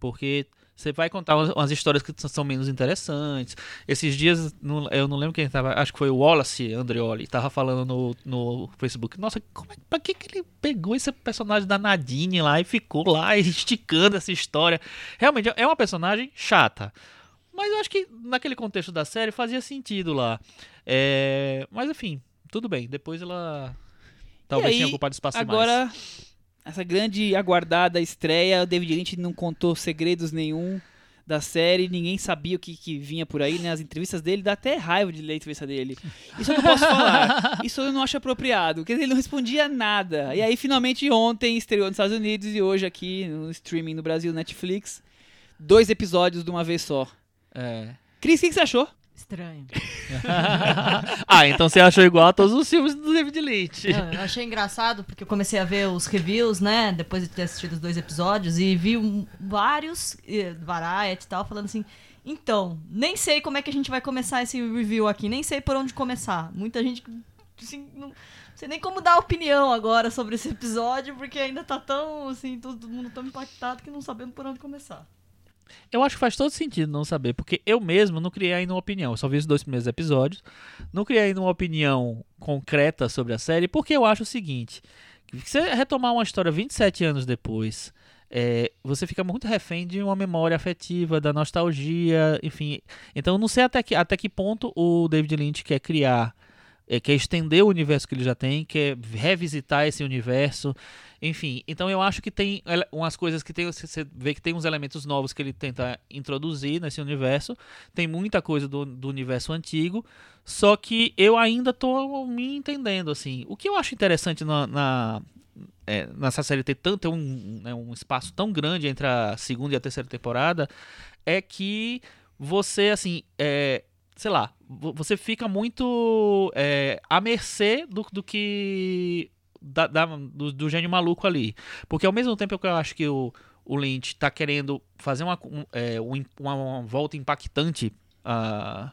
Porque você vai contar umas, histórias que são menos interessantes. Esses dias, eu não lembro quem tava, acho que foi o Wallace Andreoli, tava falando no, no Facebook. Nossa, como é, pra que, que ele pegou esse personagem da Nadine lá e ficou lá <laughs> esticando essa história? Realmente, é uma personagem chata. Mas eu acho que naquele contexto da série fazia sentido lá. É, mas enfim, tudo bem. Depois ela talvez aí, tenha ocupado espaço demais. Agora, essa grande aguardada estreia, o David Lynch não contou segredos nenhum da série, ninguém sabia o que, que vinha por aí, né? As entrevistas dele, dá até raiva de ler a entrevista dele. Isso eu não posso falar. <laughs> Isso eu não acho apropriado. Porque ele não respondia nada. E aí, finalmente, ontem estreou nos Estados Unidos e hoje aqui no streaming no Brasil, Netflix, dois episódios de uma vez só. É. Cris, o que, que você achou? Estranho. <laughs> ah, então você achou igual a todos os filmes do David Lynch. Não, eu achei engraçado porque eu comecei a ver os reviews, né? Depois de ter assistido os dois episódios e vi um- vários, eh, Variety e tal, falando assim. Então, nem sei como é que a gente vai começar esse review aqui, nem sei por onde começar. Muita gente, assim, não sei nem como dar opinião agora sobre esse episódio, porque ainda tá tão, assim, todo mundo tão impactado que não sabemos por onde começar. Eu acho que faz todo sentido não saber, porque eu mesmo não criei ainda uma opinião. Eu só vi os dois primeiros episódios. Não criei ainda uma opinião concreta sobre a série, porque eu acho o seguinte: que você retomar uma história 27 anos depois, é, você fica muito refém de uma memória afetiva, da nostalgia, enfim. Então não sei até que, até que ponto o David Lynch quer criar. É, quer estender o universo que ele já tem, quer revisitar esse universo, enfim. Então eu acho que tem umas coisas que tem, você vê que tem uns elementos novos que ele tenta introduzir nesse universo. Tem muita coisa do, do universo antigo, só que eu ainda tô me entendendo assim. O que eu acho interessante na, na- é, nessa série ter tanto ter um, né, um espaço tão grande entre a segunda e a terceira temporada é que você assim é, sei lá, vo- você fica muito é, à mercê do, do que. da- da- do, do gênio maluco ali. Porque ao mesmo tempo que eu acho que o, o Lynch tá querendo fazer uma, um, é, um- uma, uma volta impactante a-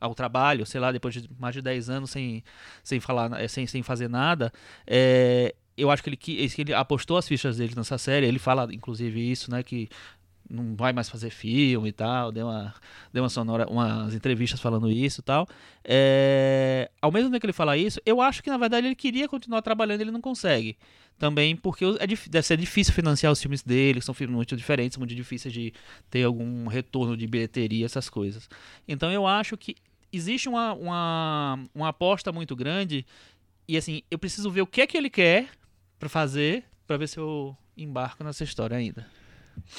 ao trabalho, sei lá, depois de mais de 10 anos sem, sem falar, é, sem, sem fazer nada, é, eu acho que ele, que ele apostou as fichas dele nessa série. Ele fala, inclusive, isso, né? Que não vai mais fazer filme e tal. Deu uma, deu uma sonora, umas entrevistas falando isso e tal. É, ao mesmo tempo que ele fala isso, eu acho que na verdade ele queria continuar trabalhando ele não consegue. Também porque é, deve ser difícil financiar os filmes dele, que são filmes muito diferentes, muito difíceis de ter algum retorno de bilheteria, essas coisas. Então eu acho que existe uma, uma, uma aposta muito grande e assim, eu preciso ver o que é que ele quer pra fazer, pra ver se eu embarco nessa história ainda.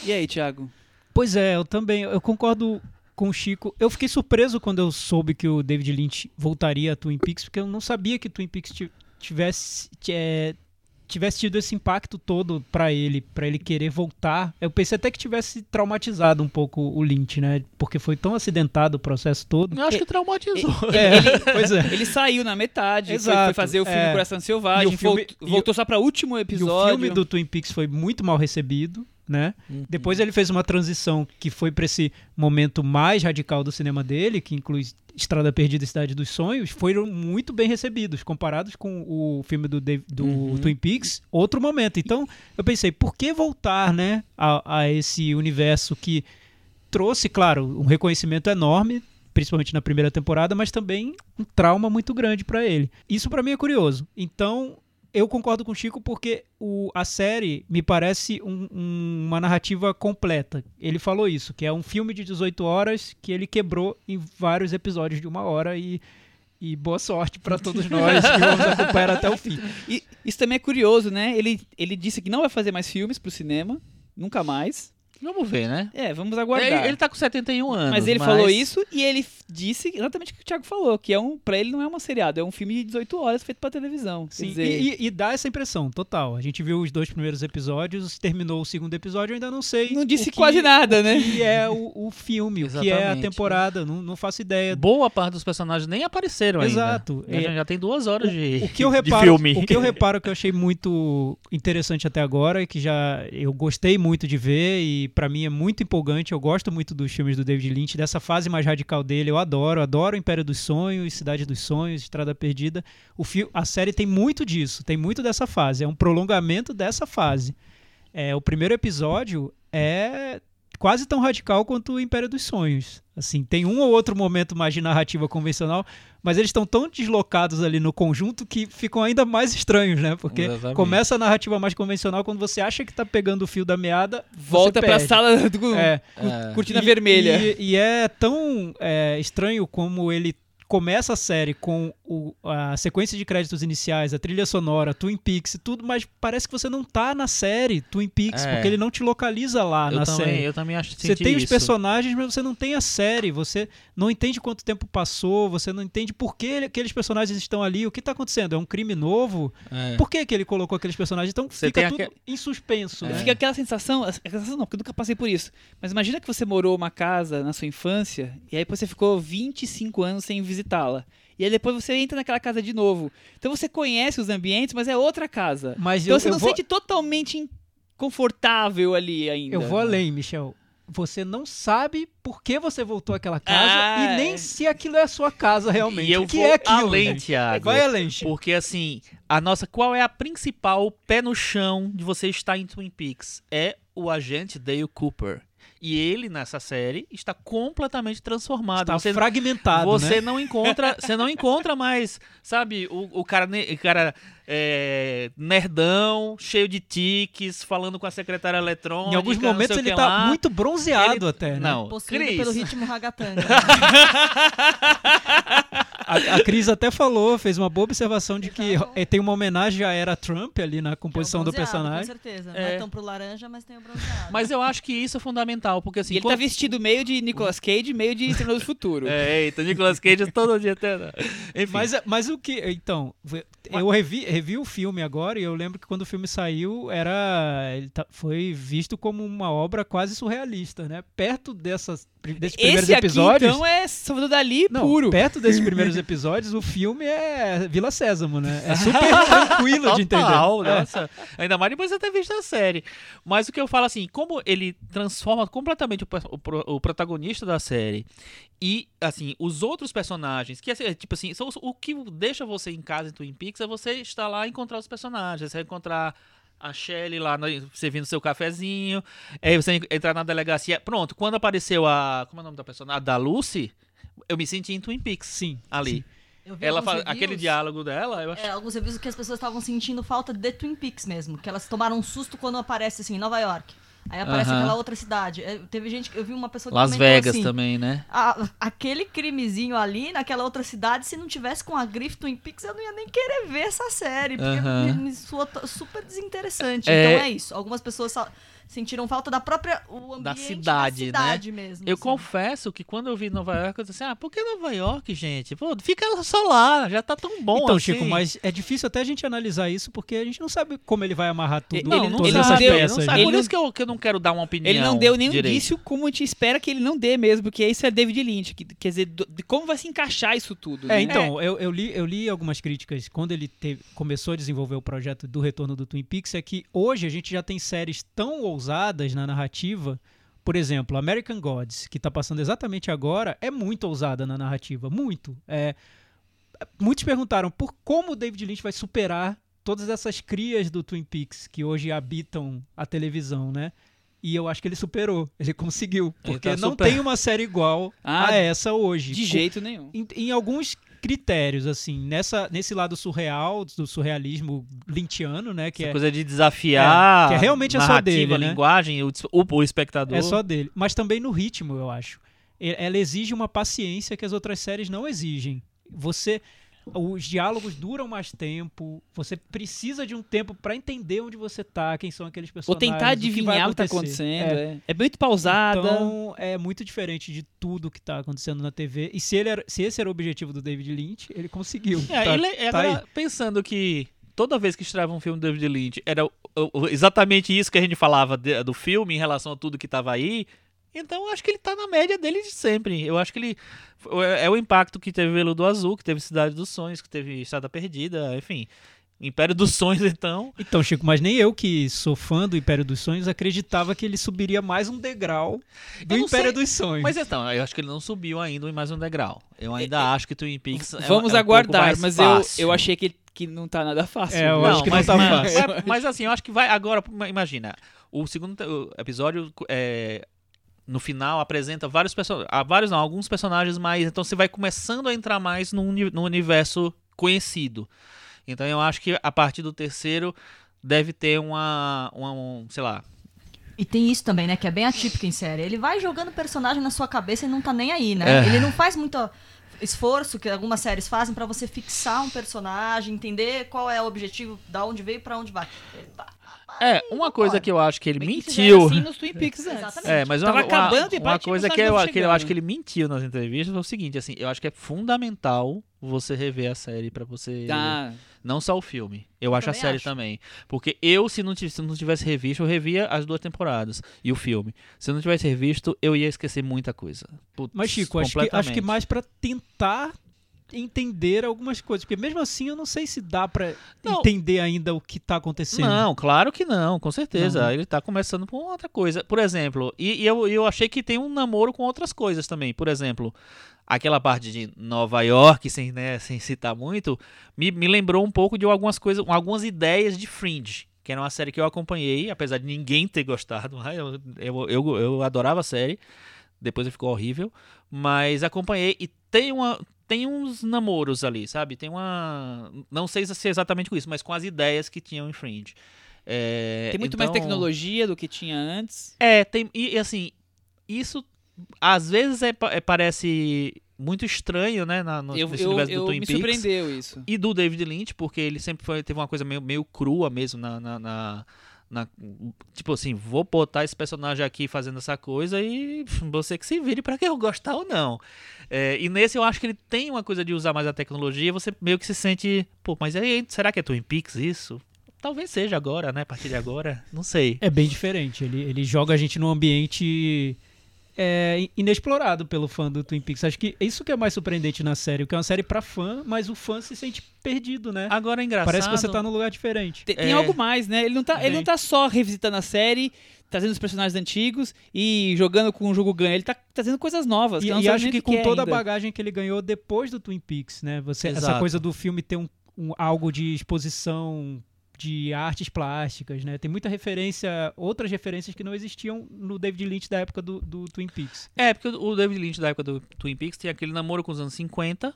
E aí, Thiago? Pois é, eu também. Eu concordo com o Chico. Eu fiquei surpreso quando eu soube que o David Lynch voltaria a Twin Peaks, porque eu não sabia que Twin Peaks ti- tivesse, ti- é, tivesse tido esse impacto todo pra ele, pra ele querer voltar. Eu pensei até que tivesse traumatizado um pouco o Lynch, né? Porque foi tão acidentado o processo todo. Eu acho que traumatizou. É, <laughs> pois é. Ele saiu na metade, foi- foi, Exato, fazer o filme é. Coração Selvagem, filme- volt- e o- voltou só pra último E episódio. o filme do Twin Peaks foi muito mal recebido, né? Depois ele fez uma transição que foi pra esse momento mais radical do cinema dele, que inclui Estrada Perdida e Cidade dos Sonhos, foram muito bem recebidos, comparados com o filme do, Dave- do Uhum. Twin Peaks, outro momento. Então eu pensei, por que voltar, né, a, a esse universo que trouxe, claro, um reconhecimento enorme, principalmente na primeira temporada, mas também um trauma muito grande pra ele. Isso pra mim é curioso. Então, eu concordo com o Chico porque o, a série me parece um- um- uma narrativa completa. Ele falou isso, que é um filme de 18 horas que ele quebrou em vários episódios de uma hora e, e boa sorte pra todos nós que vamos <laughs> acompanhar até o fim. E isso também é curioso, né? Ele, ele disse que não vai fazer mais filmes pro cinema, nunca mais. Vamos ver, né? É, vamos aguardar. Ele, ele tá com 71 anos. Mas ele falou isso e ele disse exatamente o que o Thiago falou, que é um, pra ele não é uma seriado, é um filme de 18 horas feito pra televisão. Sim, dizer, e, e- e dá essa impressão, total. A gente viu os dois primeiros episódios, terminou o segundo episódio, eu ainda não sei. não disse o que- quase nada, né? O que é o, o filme, o que é a Exatamente. temporada, não, não faço ideia. Boa parte dos personagens nem apareceram ainda. Exato. Já, É, já tem duas horas de, o que <laughs> eu de reparo, filme. o que eu reparo que eu achei muito interessante até agora e que já eu gostei muito de ver e pra mim é muito empolgante. Eu gosto muito dos filmes do David Lynch, dessa fase mais radical dele. Eu adoro, adoro Império dos Sonhos, Cidade dos Sonhos, Estrada Perdida. O fi a série tem muito disso, tem muito dessa fase. É um prolongamento dessa fase. É, o primeiro episódio é quase tão radical quanto o Império dos Sonhos. Assim, tem um ou outro momento mais de narrativa convencional, mas eles estão tão deslocados ali no conjunto que ficam ainda mais estranhos, né? Porque Exatamente. começa a narrativa mais convencional quando você acha que tá pegando o fio da meada, Volta pra perde. sala do É. É. cortina E- vermelha. E, e é tão é, estranho como ele começa a série com o- a sequência de créditos iniciais, a trilha sonora, Twin Peaks e tudo, mas parece que você não tá na série Twin Peaks, É. porque ele não te localiza lá eu, na também, série. eu também acho que Você tem os isso. personagens, mas você não tem a série. Você não entende quanto tempo passou, você não entende por que ele- aqueles personagens estão ali, o que tá acontecendo. É um crime novo? É. Por que, que ele colocou aqueles personagens? Então Você fica tudo aque- em suspenso, né? Fica aquela sensação, aquela sensação não, porque eu nunca passei por isso. Mas imagina que você morou uma casa na sua infância e aí você ficou 25 anos sem visitá-la. E aí depois você entra naquela casa de novo. Então você conhece os ambientes, mas é outra casa. Mas Então eu, você eu não vou, sente totalmente confortável ali ainda. eu vou além, Michel. Você não sabe por que você voltou àquela casa Ah, e nem é. se aquilo é a sua casa realmente. E eu o que vou é aquilo? além, né? Thiago. Vai além, Chico. Porque assim, a nossa, qual é a principal pé no chão de você estar em Twin Peaks? É o agente Dale Cooper. E ele nessa série está completamente transformado. Tá você fragmentado, você né? não encontra, você não encontra mais, sabe, o, o cara, o cara é, nerdão, cheio de tiques, falando com a secretária eletrônica. Em alguns momentos ele tá lá. muito bronzeado Ele- até, né? Não, Possuído Cris. pelo ritmo ragatanga. <laughs> A, a Cris até falou, fez uma boa observação de que eh, tem uma homenagem à era Trump ali na composição Que é do personagem. Com certeza. Não É. é tão pro laranja, mas tem o bronzeado. Mas eu acho que isso é fundamental, porque assim. E ele quando- tá vestido meio de Nicolas Cage, meio de Exterminador do Futuro. <laughs> É, eita, Nicolas Cage todo dia tendo. Enfim. Mas, mas o que. Então, eu revi, revi o filme agora e eu lembro que quando o filme saiu, era. Ele tá- foi visto como uma obra quase surrealista, né? Perto dessas, desses primeiros Esse aqui, episódios. então, é Salvador Dali Não, puro. perto desses <laughs> primeiros episódios, o filme é Vila Sésamo, né? É <laughs> super tranquilo de entender. É. nossa. Ainda mais depois de ter visto a série. Mas o que eu falo assim, como ele transforma completamente o, o o protagonista da série e, assim, os outros personagens, que, assim, é, tipo assim, são o que deixa você em casa em Twin Peaks é você estar lá e encontrar os personagens, você vai encontrar a Shelly lá no- servindo seu cafezinho, aí você en- entrar na delegacia. Pronto, quando apareceu a. Como é o nome da personagem? A da Lucy, eu me senti em Twin Peaks Sim. ali. Vi Ela fala, aquele diálogo dela, eu acho. É, alguns reviews que as pessoas estavam sentindo falta de Twin Peaks mesmo. Que elas tomaram um susto quando aparece assim, Nova York. Aí aparece Aham. aquela outra cidade. É, teve gente, eu vi uma pessoa que Las Vegas assim, também, né? "A- aquele crimezinho ali naquela outra cidade, se não tivesse com a grife Twin Peaks, eu não ia nem querer ver essa série, porque Aham. me, me soa super desinteressante. É. Então é isso. Algumas pessoas sentiram falta da própria o ambiente Da cidade, né? cidade mesmo. Eu assim. confesso que quando eu vi Nova York, eu disse assim, ah, por que Nova York, gente? Pô, fica só lá, já tá tão bom então, assim. Chico, mas é difícil até a gente analisar isso porque a gente não sabe como ele vai amarrar tudo. Ele Não, não todas ele essas sabe, deu- peças. não né? sabe. Ele Por não- isso que eu, que eu não quero dar uma opinião Ele não deu nenhum direito. indício como a gente espera que ele não dê mesmo, porque isso é David Lynch. que- quer dizer, do- de como vai se encaixar isso tudo. É, né? então, eu, eu li, eu li algumas críticas quando ele teve- começou a desenvolver o projeto do retorno do Twin Peaks, é que hoje a gente já tem séries tão ousadas na narrativa. Por exemplo, American Gods, que está passando exatamente agora, é muito ousada na narrativa. Muito. É, muitos perguntaram por como o David Lynch vai superar todas essas crias do Twin Peaks que hoje habitam a televisão, né? E eu acho que ele superou, ele conseguiu. Ele Porque tá não super- tem uma série igual Ah, a essa hoje. De jeito nenhum. em, em alguns critérios, assim, nessa, nesse lado surreal, do surrealismo lynchiano, né? Que Essa é, coisa de desafiar É, que é realmente é só dele, a né? linguagem, o, o, o espectador. é só dele. Mas também no ritmo, eu acho. Ela exige uma paciência que as outras séries não exigem. Você. Os diálogos duram mais tempo, você precisa de um tempo pra entender onde você tá, quem são aqueles Ou personagens. tentar o que vai adivinhar o que tá acontecer. acontecendo. É. É, é muito pausada. Então, é muito diferente de tudo que tá acontecendo na TV. E se, ele era- se esse era o objetivo do David Lynch, ele conseguiu. É, Tá- ele- tá agora, pensando que toda vez que estreava um filme do David Lynch era exatamente isso que a gente falava de- do filme em relação a tudo que estava aí, então eu acho que ele tá na média dele de sempre. Eu acho que ele. É, é o impacto que teve Veludo Azul, que teve Cidade dos Sonhos, que teve Estrada Perdida, enfim. Império dos Sonhos, então. Então, Chico, mas nem eu que sou fã do Império dos Sonhos acreditava que ele subiria mais um degrau do Eu não Império sei, dos Sonhos. Mas então, eu acho que ele não subiu ainda em mais um degrau. Eu ainda acho que Twin Peaks. é- Vamos é um pouco aguardar, mais mas eu, fácil. eu achei que, que não tá nada fácil. É, eu viu? acho que não mas, tá mas- fácil. mas- mas assim, eu acho que vai agora. Imagina, o segundo episódio é, no final apresenta vários personagens. Vários não, alguns personagens mais. Então você vai começando a entrar mais no, uni- no universo conhecido. Então eu acho que a partir do terceiro deve ter uma. uma um, sei lá. E tem isso também, né? Que é bem atípico em série. Ele vai jogando personagem na sua cabeça e não tá nem aí, né? É. Ele não faz muito esforço que algumas séries fazem pra você fixar um personagem, entender qual é o objetivo, da onde veio e pra onde vai. Ele tá- É, uma coisa que eu acho que ele Bem que mentiu. assim nos Twin Peaks antes. Exatamente. É, mas Tava uma, uma, acabando uma bate coisa que eu, que eu acho que ele mentiu nas entrevistas é o seguinte, assim, eu acho que é fundamental você rever a série pra você Tá. não só o filme. Eu acho a série acho. também, porque eu se não, tivesse, se não tivesse revisto, eu revia as duas temporadas e o filme. Se eu não tivesse revisto, eu ia esquecer muita coisa. Putz, Mas, Chico, acho que, acho que mais pra tentar entender algumas coisas. Porque mesmo assim eu não sei se dá pra Não. entender ainda o que tá acontecendo. Não, claro que não, com certeza. Não? Ele tá começando com outra coisa. Por exemplo, e, e eu, eu achei que tem um namoro com outras coisas também. Por exemplo, aquela parte de Nova York, sem, né, sem citar muito, me, me lembrou um pouco de algumas coisas, algumas ideias de Fringe. Que era uma série que eu acompanhei, apesar de ninguém ter gostado. <laughs> Eu, eu, eu, eu adorava a série. Depois ficou horrível. Mas acompanhei e tem uma. Tem uns namoros ali, sabe? Tem uma. Não sei se é exatamente com isso, mas com as ideias que tinham em Fringe. É, Tem muito mais então- tecnologia do que tinha antes. É, tem. E assim, isso às vezes é, é- parece muito estranho, né, na, no, Eu, nesse eu, universo do eu Twin me Peaks. surpreendeu isso. E do David Lynch, porque ele sempre foi, teve uma coisa meio, meio crua mesmo na, na, na- na- Tipo assim, vou botar esse personagem aqui fazendo essa coisa e você que se vire pra que eu gostar ou não. É, e nesse eu acho que ele tem uma coisa de usar mais a tecnologia, você meio que se sente, pô, mas aí, será que é Twin Peaks isso? Talvez seja agora, né? A partir de agora, não sei. É bem diferente. Ele, ele joga a gente num ambiente é, inexplorado pelo fã do Twin Peaks. Acho que isso que é mais surpreendente na série, que é uma série pra fã, mas o fã se sente perdido, né? Agora é engraçado. Parece que você tá num lugar diferente. Tem, tem É. algo mais, né? Ele não, tá, ele não tá só revisitando a série, trazendo os personagens antigos e jogando com o jogo ganho. Ele tá trazendo coisas novas. E, e acho que com é toda a ainda. bagagem que ele ganhou depois do Twin Peaks, né? Você, essa coisa do filme ter um, um- algo de exposição de artes plásticas, né? Tem muita referência, outras referências que não existiam no David Lynch da época do, do Twin Peaks. É, porque o David Lynch da época do Twin Peaks tinha aquele namoro com os anos 50,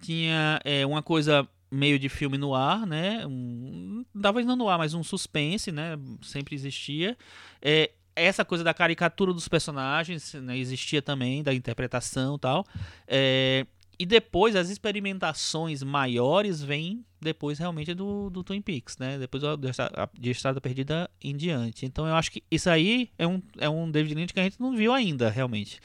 tinha é, uma coisa meio de filme no ar, né? Um, talvez não no ar, mas um suspense, né? Sempre existia. É, essa coisa da caricatura dos personagens né, existia também, da interpretação e tal. É, e depois as experimentações maiores vêm depois realmente do, do Twin Peaks, né? Depois do- de Estrada Perdida em diante. Então eu acho que isso aí é um, é um David Lynch que a gente não viu ainda, realmente.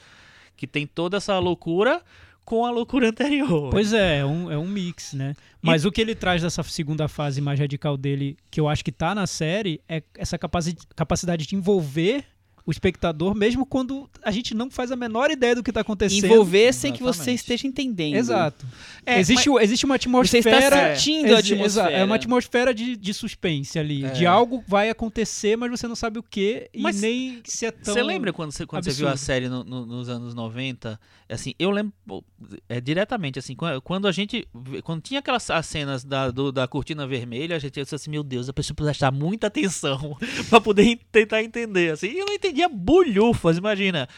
Que tem toda essa loucura com a loucura anterior. Pois é, é um, é um mix, né? Mas o que ele traz dessa segunda fase mais radical dele, que eu acho que tá na série, é essa capaci- capacidade de envolver o espectador, mesmo quando a gente não faz a menor ideia do que tá acontecendo. Envolver sem que você esteja entendendo. Exato. É, existe, o- existe uma Você atmosfera. está sentindo a Ex- exa- atmosfera. É uma atmosfera de, de suspense ali. É. De algo vai acontecer, mas você não sabe o que e Mas nem se é tão. Você lembra quando, você, quando você viu a série no- no- nos anos 90? Assim, eu lembro é, diretamente, assim, quan- quando a gente. Quando tinha aquelas as cenas da, do- da cortina vermelha, a gente disse assim, meu Deus, a pessoa precisa prestar muita atenção <laughs> pra poder en- tentar entender. Assim, e eu não entendia bulhufas, imagina.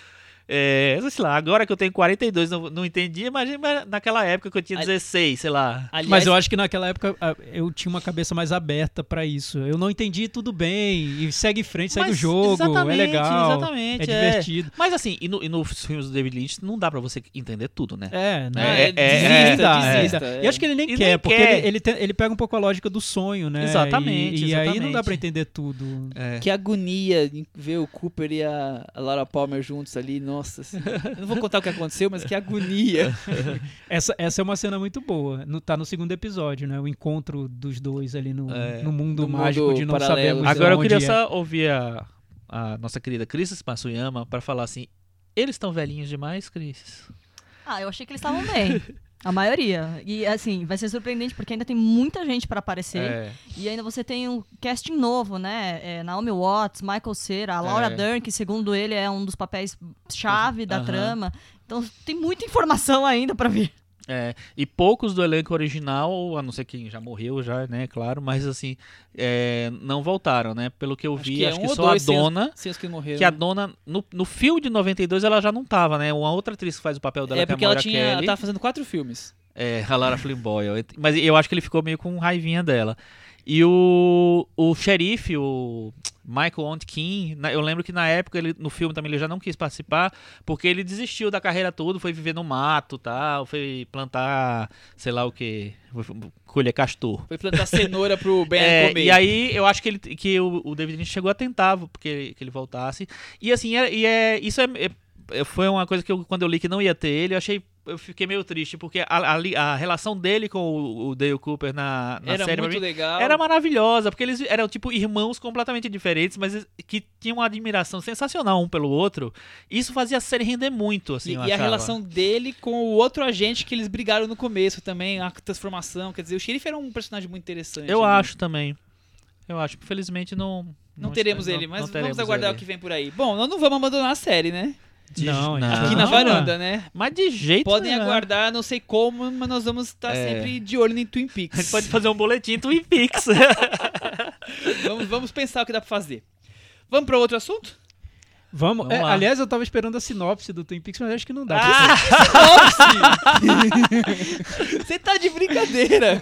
É, sei lá, agora que eu tenho 42, não, não entendi, imagina naquela época que eu tinha Ali- 16, sei lá. Aliás, Mas eu acho que naquela época eu tinha uma cabeça mais aberta pra isso. Eu não entendi tudo bem. E segue em frente, segue o jogo, é exatamente, legal. Exatamente, é divertido. Mas assim, e, no, e nos filmes do David Lynch não dá pra você entender tudo, né? É, Não, né? é, é, desista, é, é. desista, é. E acho que ele nem E quer, nem porque quer. Ele, ele, tem- ele pega um pouco a lógica do sonho, né? Exatamente, E, e aí não dá exatamente. pra entender tudo. É. Que agonia em ver o Cooper e a a Laura Palmer juntos ali, nossa. Eu não vou contar o que aconteceu, mas que agonia. <laughs> Essa, essa é uma cena muito boa. No, tá no segundo episódio, né? O encontro dos dois ali no, É. no mundo No mágico mundo de não paralelo. sabemos Agora eu queria é. só ouvir a, a nossa querida Cris Matsuyama pra falar assim: eles estão velhinhos demais, Cris? Ah, eu achei que eles estavam bem. <laughs> A maioria. E assim, vai ser surpreendente porque ainda tem muita gente pra aparecer. É. E ainda você tem um casting novo, né? É, Naomi Watts, Michael Cera, a Laura É. Dern, que segundo ele é um dos papéis chave da trama. Então tem muita informação ainda pra vir. É, e poucos do elenco original, a não ser quem já morreu, já, né, claro, mas assim, é, não voltaram, né? Pelo que eu Acho vi, que é acho um que só a sem dona. Sem os que. Que a dona, no, no filme de 92, ela já não tava, né? Uma outra atriz que faz o papel dela, É que é a porque ela tinha. Ela Kelly. tava fazendo quatro filmes. É, a Lara Flynn Boyle. Mas eu acho que ele ficou meio com raivinha dela. E o, o xerife, o Michael Ontkin, eu lembro que na época, ele, no filme também, ele já não quis participar, porque ele desistiu da carreira toda, foi viver no mato tal, foi plantar, sei lá o que, colher castor. Foi plantar cenoura pro <laughs> Ben É, comer. e aí eu acho que, ele, que o, o David Lynch chegou a tentar porque que ele voltasse. E assim, é, e é, isso é, é- foi uma coisa que eu, quando eu li que não ia ter ele, eu achei. Eu fiquei meio triste, porque a, a, a relação dele com o, o Dale Cooper na, na Era série muito mim, legal. era maravilhosa, porque eles eram tipo irmãos completamente diferentes, mas que tinham uma admiração sensacional um pelo outro. Isso fazia a série render muito, assim, E, e a relação dele com o outro agente que eles brigaram no começo também, a transformação. Quer dizer, o xerife era um personagem muito interessante. Eu né? acho também. Eu acho. Infelizmente não. Não, teremos não- ele, mas vamos teremos aguardar ele. o que vem por aí. Bom, nós não vamos abandonar a série, né? De- Não, a gente Aqui na Não, varanda, né? Mas de jeito Podem nenhum. aguardar, não sei como, mas nós vamos estar É. sempre de olho em Twin A Peaks. gente pode fazer um boletim Twin Peaks. <laughs> vamos, vamos pensar o que dá pra fazer. Vamos pra outro assunto? Vamos. Vamos é, aliás, eu tava esperando a sinopse do Twin Peaks, mas acho que não dá. <laughs> Você tá de brincadeira.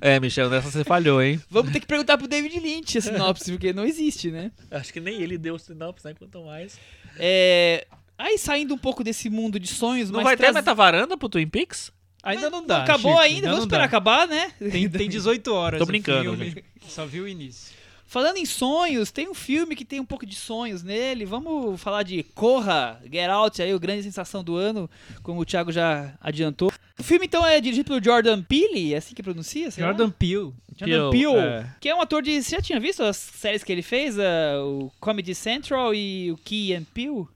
é, Michel, nessa você falhou, hein? Vamos ter que perguntar pro David Lynch a sinopse, porque não existe, né? Acho que nem ele deu o sinopse, né? Quanto mais. É, Aí saindo um pouco desse mundo de sonhos, Não mas vai ter traz- metavaranda pro Twin Peaks? Ainda Mas não dá. Acabou Chico, ainda, vamos não esperar dá. acabar, né? Tem, tem 18 <laughs> horas. Tô brincando, filme. Só viu o início. Falando em sonhos, tem um filme que tem um pouco de sonhos nele. Vamos falar de Corra, Get Out, aí, o grande sensação do ano, como o Thiago já adiantou. O filme, então, é dirigido pelo Jordan Peele, é assim que pronuncia? sei lá? Jordan Peele. Jordan Peele, Peele, é. que é um ator de... Você já tinha visto as séries que ele fez? ah, o Comedy Central e o Key and Peele?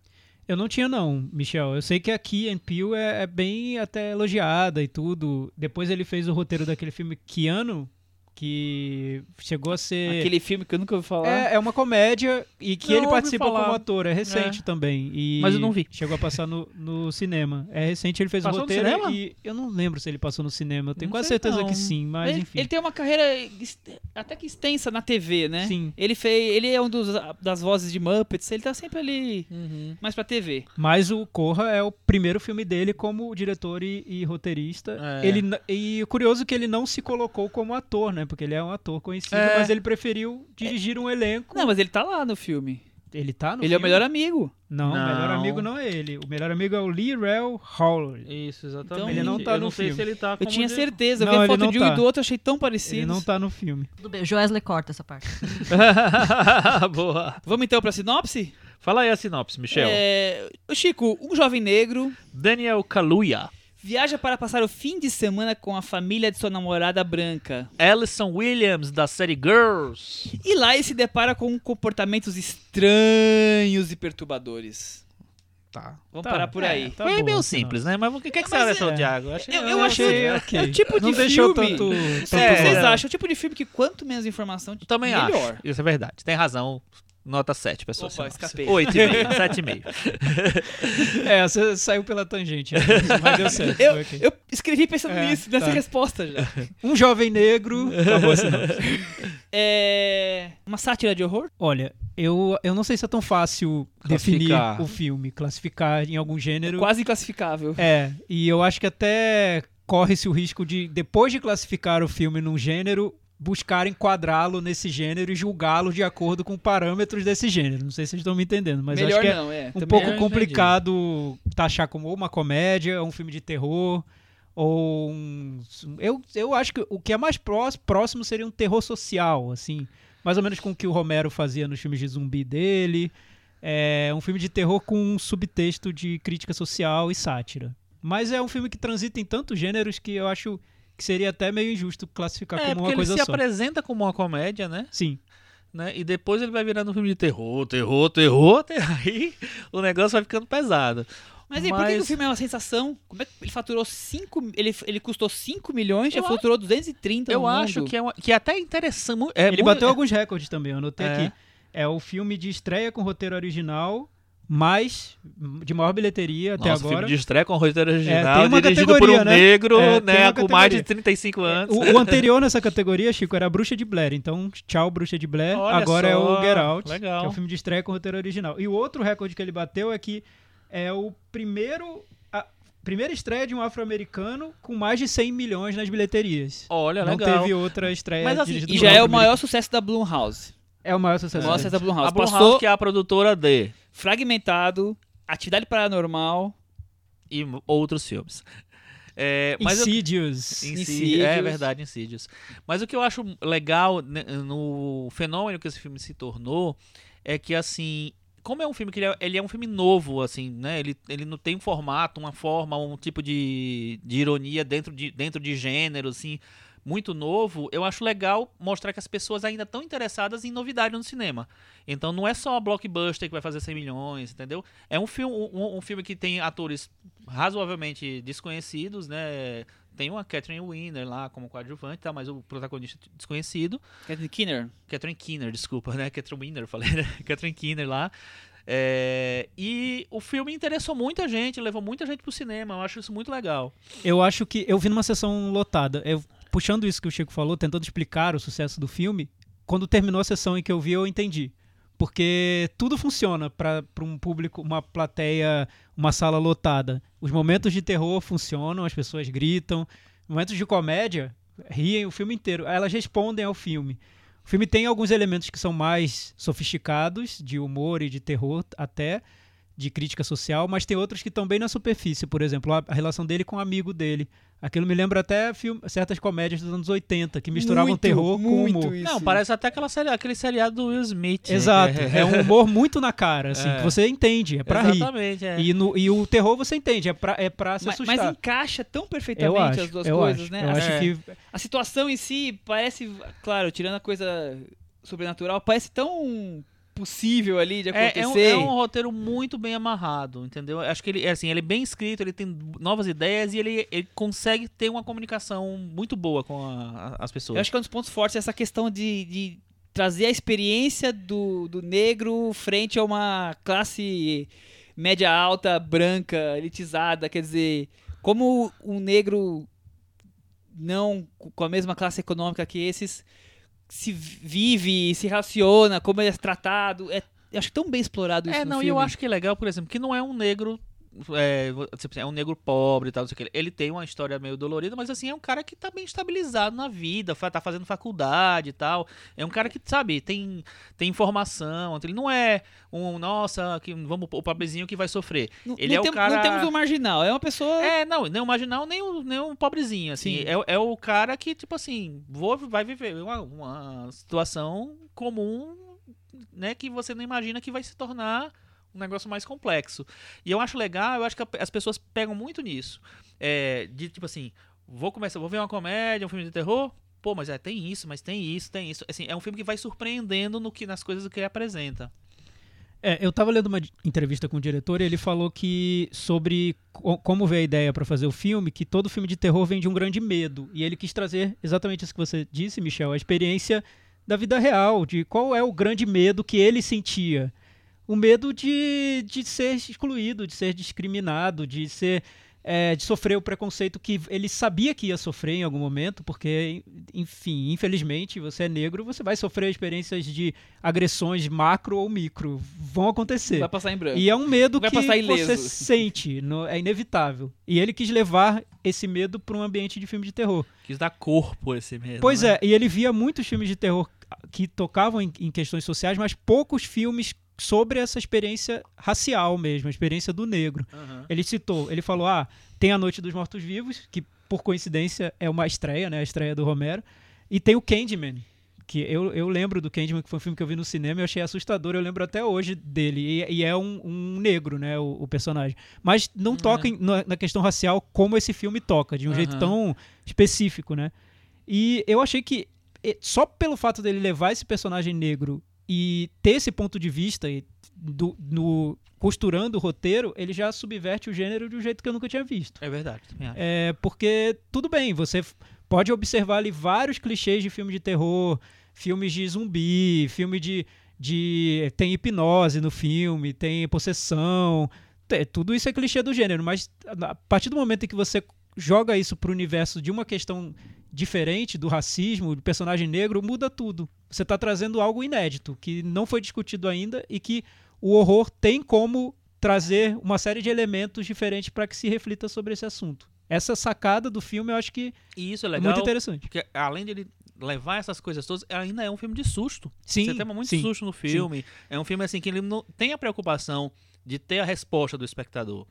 Eu não tinha não, Michel. Eu sei que a Key and Peele é, é bem até elogiada e tudo. Depois ele fez o roteiro daquele filme Keanu, que chegou a ser... Aquele filme que eu nunca ouvi falar. É, é uma comédia e que Não ele participa falar. como ator. É recente É. também. E Mas eu não vi. Chegou a passar no, no cinema. É recente, ele fez Passou o no roteiro e eu não lembro se ele passou no cinema. Eu tenho Não quase certeza não. que sim, mas ele, enfim. ele tem uma carreira até que extensa na TV, né? Sim. Ele fez, ele é um dos das vozes de Muppets, ele tá sempre ali mais pra TV. Mas o Corra é o primeiro filme dele como diretor e, e roteirista. É. Ele, e o curioso é que ele não se colocou como ator, né? Porque ele é um ator conhecido, É. mas ele preferiu dirigir um elenco. Não, mas ele tá lá no filme. Ele tá no ele é o filme? melhor amigo. Não, o melhor amigo não é ele. O melhor amigo é o Lee Rel Howley. Isso, exatamente. Então, Ele não tá eu no não sei filme. se ele tá Eu tinha de- certeza, eu Não, vi a foto de um tá. e do outro, achei tão parecido. Ele não tá no filme. Tudo bem, o Joesley corta essa parte. <laughs> Boa. Vamos então pra sinopse? Fala aí a sinopse, Michel. É, o Chico, um jovem negro Daniel Kaluuya. Viaja para passar o fim de semana com a família de sua namorada branca. Alison Williams, da série Girls. E lá ele se depara com comportamentos estranhos e perturbadores. Tá. Vamos Tá, parar por é, aí. tá Foi boa meio a simples, sinopse. né? Mas o que, que, que você acha, é- Thiago? Eu- Eu, eu acho- achei é ok. o tipo não de deixou filme- tanto, O tanto que É. vocês acham? É o tipo de filme que quanto menos informação, Também melhor. acho. Isso é verdade. Tem razão. Nota 7, pessoal. Opa, escapei. 8,5, 7,5. <laughs> <laughs> É, você saiu pela tangente, né? <laughs> mas deu certo. Eu, foi ok. eu escrevi pensando É, nisso, nessa tá. resposta já. Um jovem negro. Acabou a sinopse. É. Uma sátira de horror? Olha, eu, eu não sei se é tão fácil definir o filme, classificar em algum gênero. Quase inclassificável. É, e eu acho que até corre-se o risco de, depois de classificar o filme num gênero, buscar enquadrá-lo nesse gênero e julgá-lo de acordo com parâmetros desse gênero. Não sei se vocês estão me entendendo, mas Melhor acho que é não, é. um Também pouco eu entendi. complicado taxar como uma comédia, ou um filme de terror, ou um... Eu, eu acho que o que é mais próximo seria um terror social, assim, mais ou menos com o que o Romero fazia nos filmes de zumbi dele. É um filme de terror com um subtexto de crítica social e sátira. Mas é um filme que transita em tantos gêneros que eu acho que seria até meio injusto classificar É, como uma ele coisa se só. apresenta como uma comédia, né? Sim. né? E depois ele vai virando um filme de terror, terror, terror, terror. <laughs> Aí o negócio vai ficando pesado. Mas e por que que o filme é uma sensação? Como é que ele faturou 5 ele, ele custou 5 milhões, já Eu faturou 230 Eu no acho mundo. que é, uma, que é até interessante. É Ele muito- bateu alguns recordes também, eu anotei É. aqui. É o filme de estreia com roteiro original, mais de maior bilheteria até Nossa, agora. filme de estreia com roteiro tem original, uma dirigido por categoria, um né? negro, É, né, com mais de categoria. 35 anos. O, o <laughs> anterior nessa categoria, Chico, era Bruxa de Blair. Então, tchau, Bruxa de Blair. Olha Agora é só, o Get Out, legal. que é o filme de estreia com roteiro original. E o outro recorde que ele bateu é que é o primeiro... A primeira estreia de um afro-americano com mais de 100 milhões nas bilheterias. Olha, Não legal. teve outra estreia Mas assim, E já é o maior sucesso da Blumhouse. É o maior O sucesso. maior dele. sucesso da Blumhouse. A Blumhouse, Passou que é a produtora de Fragmentado, Atividade Paranormal. e outros filmes. É, mas eu- Insidious. Insidious. Insidious. É verdade, Insidious. Mas o que eu acho legal né, no fenômeno que esse filme se tornou é que, assim, como é um filme que ele é, ele é um filme novo, assim, né? Ele, ele não tem um formato, uma forma, um tipo de, de ironia dentro de, dentro de gênero, assim, muito novo. Eu acho legal mostrar que as pessoas ainda estão interessadas em novidade no cinema. Então não é só a blockbuster que vai fazer 100 milhões, entendeu? É um filme, um, um filme que tem atores razoavelmente desconhecidos, né? Tem uma Catherine Winner lá como coadjuvante, tá? Mas o protagonista desconhecido. Catherine Keener. Catherine Keener, desculpa, né? Catherine Winner, falei, né? <laughs> Catherine Keener lá. É, e o filme interessou muita gente, levou muita gente pro cinema. Eu acho isso muito legal. Eu acho que eu vi numa sessão lotada. Eu, puxando isso que o Chico falou, tentando explicar o sucesso do filme, quando terminou a sessão em que eu vi, eu entendi. Porque tudo funciona para um público, uma plateia, uma sala lotada. Os momentos de terror funcionam, as pessoas gritam. Momentos de comédia, riem o filme inteiro. Elas respondem ao filme. O filme tem alguns elementos que são mais sofisticados, de humor e de terror até. De crítica social, mas tem outros que estão bem na superfície, por exemplo, a, relação dele com o amigo dele. Aquilo me lembra até filme, certas comédias dos anos 80, que misturavam Muito, terror com muito humor. isso. Não, parece até aquela série, aquele seriado do Will Smith. né? Exato, <laughs> é um humor muito na cara, assim, É. que você entende, é pra rir. Exatamente, é. E, no, e o terror você entende, é pra, é pra se mas, assustar. mas encaixa tão perfeitamente acho, as duas eu coisas, acho, né? Eu A- acho É. que A situação em si parece, claro, tirando a coisa sobrenatural, parece tão possível ali de É, é um, acontecer. é um roteiro muito bem amarrado, entendeu? Acho que ele é assim, ele é bem escrito, ele tem novas ideias e ele, ele consegue ter uma comunicação muito boa com a- a- as pessoas. Eu acho que é um dos pontos fortes essa questão de, de trazer a experiência do, do negro frente a uma classe média alta, branca, elitizada. Quer dizer, como um negro não com a mesma classe econômica que esses se vive, se relaciona, como ele é tratado. É, eu acho tão bem explorado isso É, não, e eu acho que é legal, por exemplo, que não é um negro. É, tipo, é um negro pobre e tal, não sei o que. Ele tem uma história meio dolorida, mas assim, é um cara que tá bem estabilizado na vida, tá fazendo faculdade e tal. É um cara que, sabe, tem, tem informação. Ele não é um, nossa, que, vamos, o pobrezinho que vai sofrer. Não, ele não é o tem- cara- não temos um marginal, é uma pessoa. É, não, nem o marginal, nem o, nem o pobrezinho, assim. Sim. É, é o cara que, tipo assim, vou, vai viver uma, uma situação comum, né, que você não imagina que vai se tornar um negócio mais complexo. E eu acho legal, eu acho que as pessoas pegam muito nisso. É, de, tipo assim, vou começar, vou ver uma comédia, um filme de terror, pô, mas é, tem isso, mas tem isso, tem isso. Assim, é um filme que vai surpreendendo no que, nas coisas que ele apresenta. É, eu tava lendo uma entrevista com o diretor e ele falou que sobre co- como veio a ideia para fazer o filme, que todo filme de terror vem de um grande medo. E ele quis trazer exatamente isso que você disse, Michel, a experiência da vida real, de qual é o grande medo que ele sentia. O medo de, de ser excluído, de ser discriminado, de ser é, de sofrer o preconceito que ele sabia que ia sofrer em algum momento, porque, enfim, infelizmente, você é negro, você vai sofrer experiências de agressões macro ou micro. Vão acontecer. Vai passar em branco. E é um medo Vai que você sente, no- é inevitável. E ele quis levar esse medo para um ambiente de filme de terror. Quis dar corpo a esse mesmo. Pois né? é, e ele via muitos filmes de terror que tocavam em, em questões sociais, mas poucos filmes sobre essa experiência racial mesmo, a experiência do negro. Aham. Ele citou, ele falou: ah, tem A Noite dos Mortos Vivos, que por coincidência é uma estreia, né? A estreia do Romero. E tem o Candyman, que eu, eu lembro do Candyman, que foi um filme que eu vi no cinema e eu achei assustador. Eu lembro até hoje dele. E, e é um, um negro, né? O, o personagem. Mas não toca em- na, na questão racial como esse filme toca, de um jeito Aham. tão específico, né? E eu achei que só pelo fato dele levar esse personagem negro e ter esse ponto de vista e do, no, costurando o roteiro, ele já subverte o gênero de um jeito que eu nunca tinha visto. É verdade. É, porque, tudo bem, você pode observar ali vários clichês de filme de terror, filmes de zumbi, filme de. de tem hipnose no filme, tem possessão. te- tudo isso é clichê do gênero, mas a partir do momento em que você joga isso pro universo de uma questão diferente do racismo, do personagem negro, muda tudo. Você está trazendo algo inédito, que não foi discutido ainda e que o horror tem como trazer uma série de elementos diferentes para que se reflita sobre esse assunto. Essa sacada do filme eu acho que E isso é é legal, muito interessante. porque além de ele levar essas coisas todas, ainda é um filme de susto. Sim, Você tem muito sim. susto no filme. É um filme assim que ele não tem a preocupação de ter a resposta do espectador.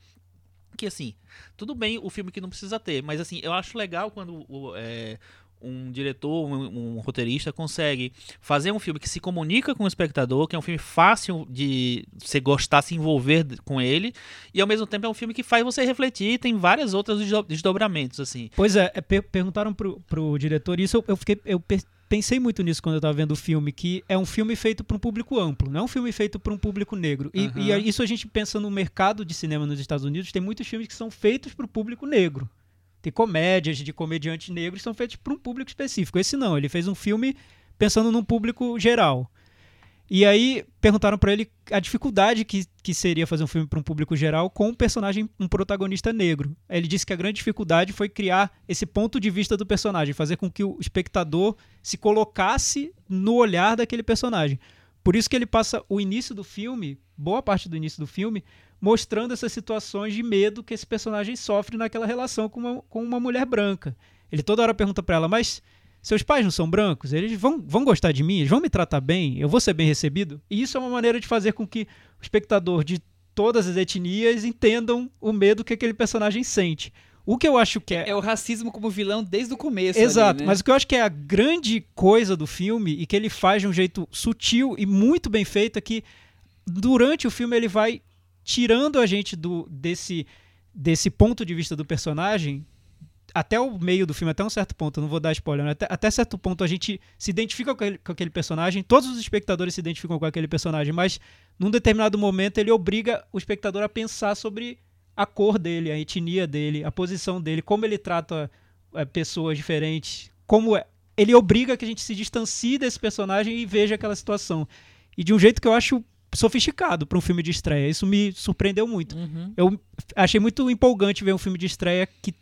Que assim, tudo bem o filme que não precisa ter, mas assim, eu acho legal quando o- é, um diretor, um, um roteirista consegue fazer um filme que se comunica com o espectador, que é um filme fácil de você gostar, se envolver com ele, e ao mesmo tempo é um filme que faz você refletir, tem várias outras desdo- desdobramentos assim. Pois é, é, per- perguntaram pro, pro diretor isso, eu, eu fiquei, eu pe- pensei muito nisso quando eu tava vendo o filme, que é um filme feito para um público amplo, não é um filme feito para um público negro. E, Aham. e isso a gente pensa no mercado de cinema nos Estados Unidos, tem muitos filmes que são feitos para o público negro. Tem comédias de comediantes negros são feitos para um público específico. Esse não, ele fez um filme pensando num público geral. E aí perguntaram pra ele a dificuldade que, que seria fazer um filme para um público geral com um personagem, um protagonista negro. Ele disse que a grande dificuldade foi criar esse ponto de vista do personagem, fazer com que o espectador se colocasse no olhar daquele personagem. Por isso que ele passa o início do filme, boa parte do início do filme, mostrando essas situações de medo que esse personagem sofre naquela relação com uma, com uma mulher branca. Ele toda hora pergunta pra ela, mas seus pais não são brancos? Eles vão, vão gostar de mim? Eles vão me tratar bem? Eu vou ser bem recebido? E isso é uma maneira de fazer com que o espectador, de todas as etnias entendam o medo que aquele personagem sente. O que eu acho que é. É o racismo como vilão desde o começo. Exato, ali, né? mas o que eu acho que é a grande coisa do filme e que ele faz de um jeito sutil e muito bem feito é que durante o filme ele vai tirando a gente do desse desse ponto de vista do personagem até o meio do filme, até um certo ponto, não vou dar spoiler, né? até, até certo ponto a gente se identifica com aquele, com aquele personagem, todos os espectadores se identificam com aquele personagem, mas num determinado momento ele obriga o espectador a pensar sobre a cor dele, a etnia dele, a posição dele, como ele trata é, pessoas diferentes, como é, ele obriga que a gente se distancie desse personagem e veja aquela situação. E de um jeito que eu acho sofisticado para um filme de estreia. Isso me surpreendeu muito. Uhum. Eu achei muito empolgante ver um filme de estreia que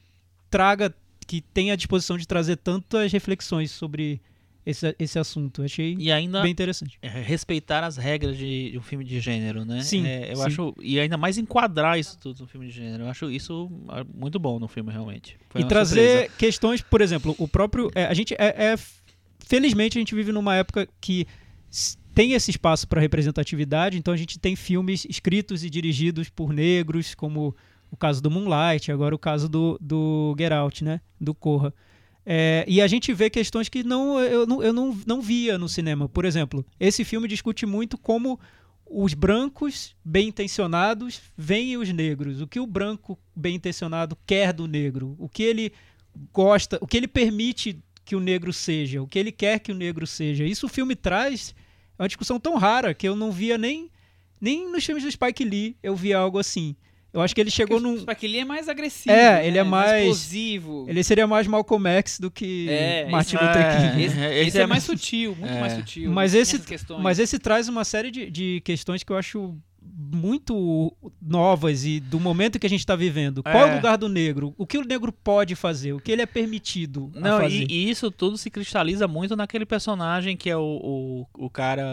traga, que tenha a disposição de trazer tantas reflexões sobre esse, esse assunto. Achei E ainda bem interessante. é, respeitar as regras de, de um filme de gênero, né? Sim, É, eu sim. acho e ainda mais enquadrar isso tudo no filme de gênero. Eu acho isso ah, muito bom no filme realmente. Foi e trazer surpresa. questões, por exemplo, o próprio. é, a gente é, é- Felizmente a gente vive numa época que tem esse espaço para representatividade, então a gente tem filmes escritos e dirigidos por negros, como o caso do Moonlight, agora o caso do, do Get Out, né? Do Corra. É, e a gente vê questões que não, eu, não, eu não, não via no cinema. Por exemplo, esse filme discute muito como os brancos bem intencionados veem os negros. O que o branco bem intencionado quer do negro. O que ele gosta, o que ele permite que o negro seja, o que ele quer que o negro seja. Isso o filme traz é uma discussão tão rara que eu não via nem, nem nos filmes do Spike Lee eu via algo assim. Eu acho que ele chegou Porque o num. Spike Lee é mais agressivo. É, né? ele é mais- explosivo. Ele seria mais Malcolm X do que É, Martin esse- Luther é, King. Esse, É, esse esse é, é mais sutil, muito É. mais sutil. Mas esse-. Mas esse traz uma série de, de questões que eu acho muito novas e do momento que a gente está vivendo. Qual é o É. lugar do negro? O que o negro pode fazer? O que ele é permitido Não, fazer? e, e isso tudo se cristaliza muito naquele personagem que é o, o, o cara,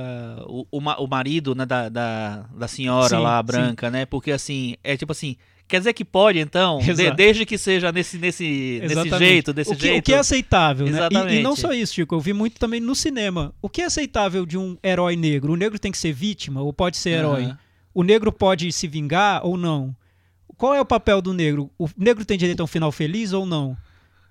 o, o, o marido né, da, da, da senhora Sim, lá, sim. branca, né? Porque assim, é tipo assim, quer dizer que pode então? De- desde que seja nesse, nesse, nesse Exatamente. jeito, desse o que, jeito. O que é aceitável, né? E- E, Exatamente. não só isso, Chico. Eu vi muito também no cinema. O que é aceitável de um herói negro? O negro tem que ser vítima ou pode ser herói? Aham. O negro pode se vingar ou não? Qual é o papel do negro? O negro tem direito a um final feliz ou não?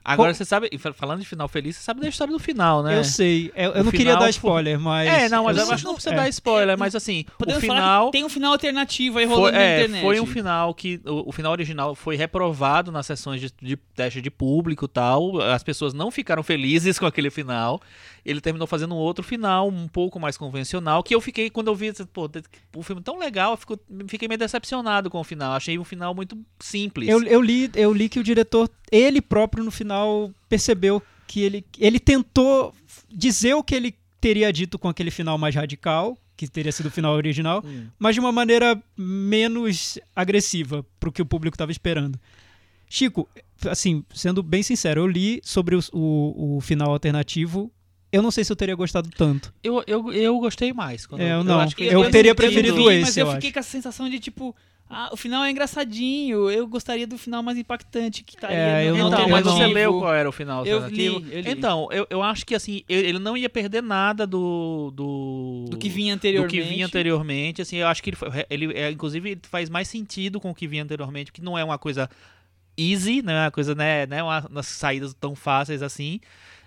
Agora Qual- você sabe, fa- falando de final feliz, você sabe da história do final, né? Eu sei. Eu, eu O não queria dar foi- spoiler, mas. É, não, mas eu, sei. acho que não precisa É. dar spoiler, mas assim, Podemos o falar final que tem um final alternativo aí rolando foi, na é, internet. foi um final que o, o final original foi reprovado nas sessões de, de teste de público e tal. As pessoas não ficaram felizes <laughs> com aquele final. Ele terminou fazendo um outro final, um pouco mais convencional, que eu fiquei, quando eu vi, disse, pô, o filme tão legal, eu fico- fiquei meio decepcionado com o final. Achei um final muito simples. Eu, eu, li, eu li que o diretor, ele próprio, no final, percebeu que ele, ele tentou dizer o que ele teria dito com aquele final mais radical, que teria sido o final original, Hum. mas de uma maneira menos agressiva pro que o público estava esperando. Chico, assim, sendo bem sincero, eu li sobre os- o, o final alternativo. Eu não sei se eu teria gostado tanto. Eu, eu, eu gostei mais. quando- É, eu não. acho que Eu não- teria preferido vi, esse, Mas eu eu fiquei acho. com a sensação de tipo. Ah, o final é engraçadinho. Eu gostaria do final mais impactante que estaria É, eu não- Então, eu mas você leu qual era o final Eu alternativo? li, eu li. Então, eu, eu acho que assim, ele não ia perder nada do. Do, Do que vinha do anteriormente. que vinha anteriormente. Assim, eu acho que ele, foi- ele é, inclusive, ele faz mais sentido com o que vinha anteriormente, que não é uma coisa easy, não é uma coisa, né, né uma, umas saídas tão fáceis assim.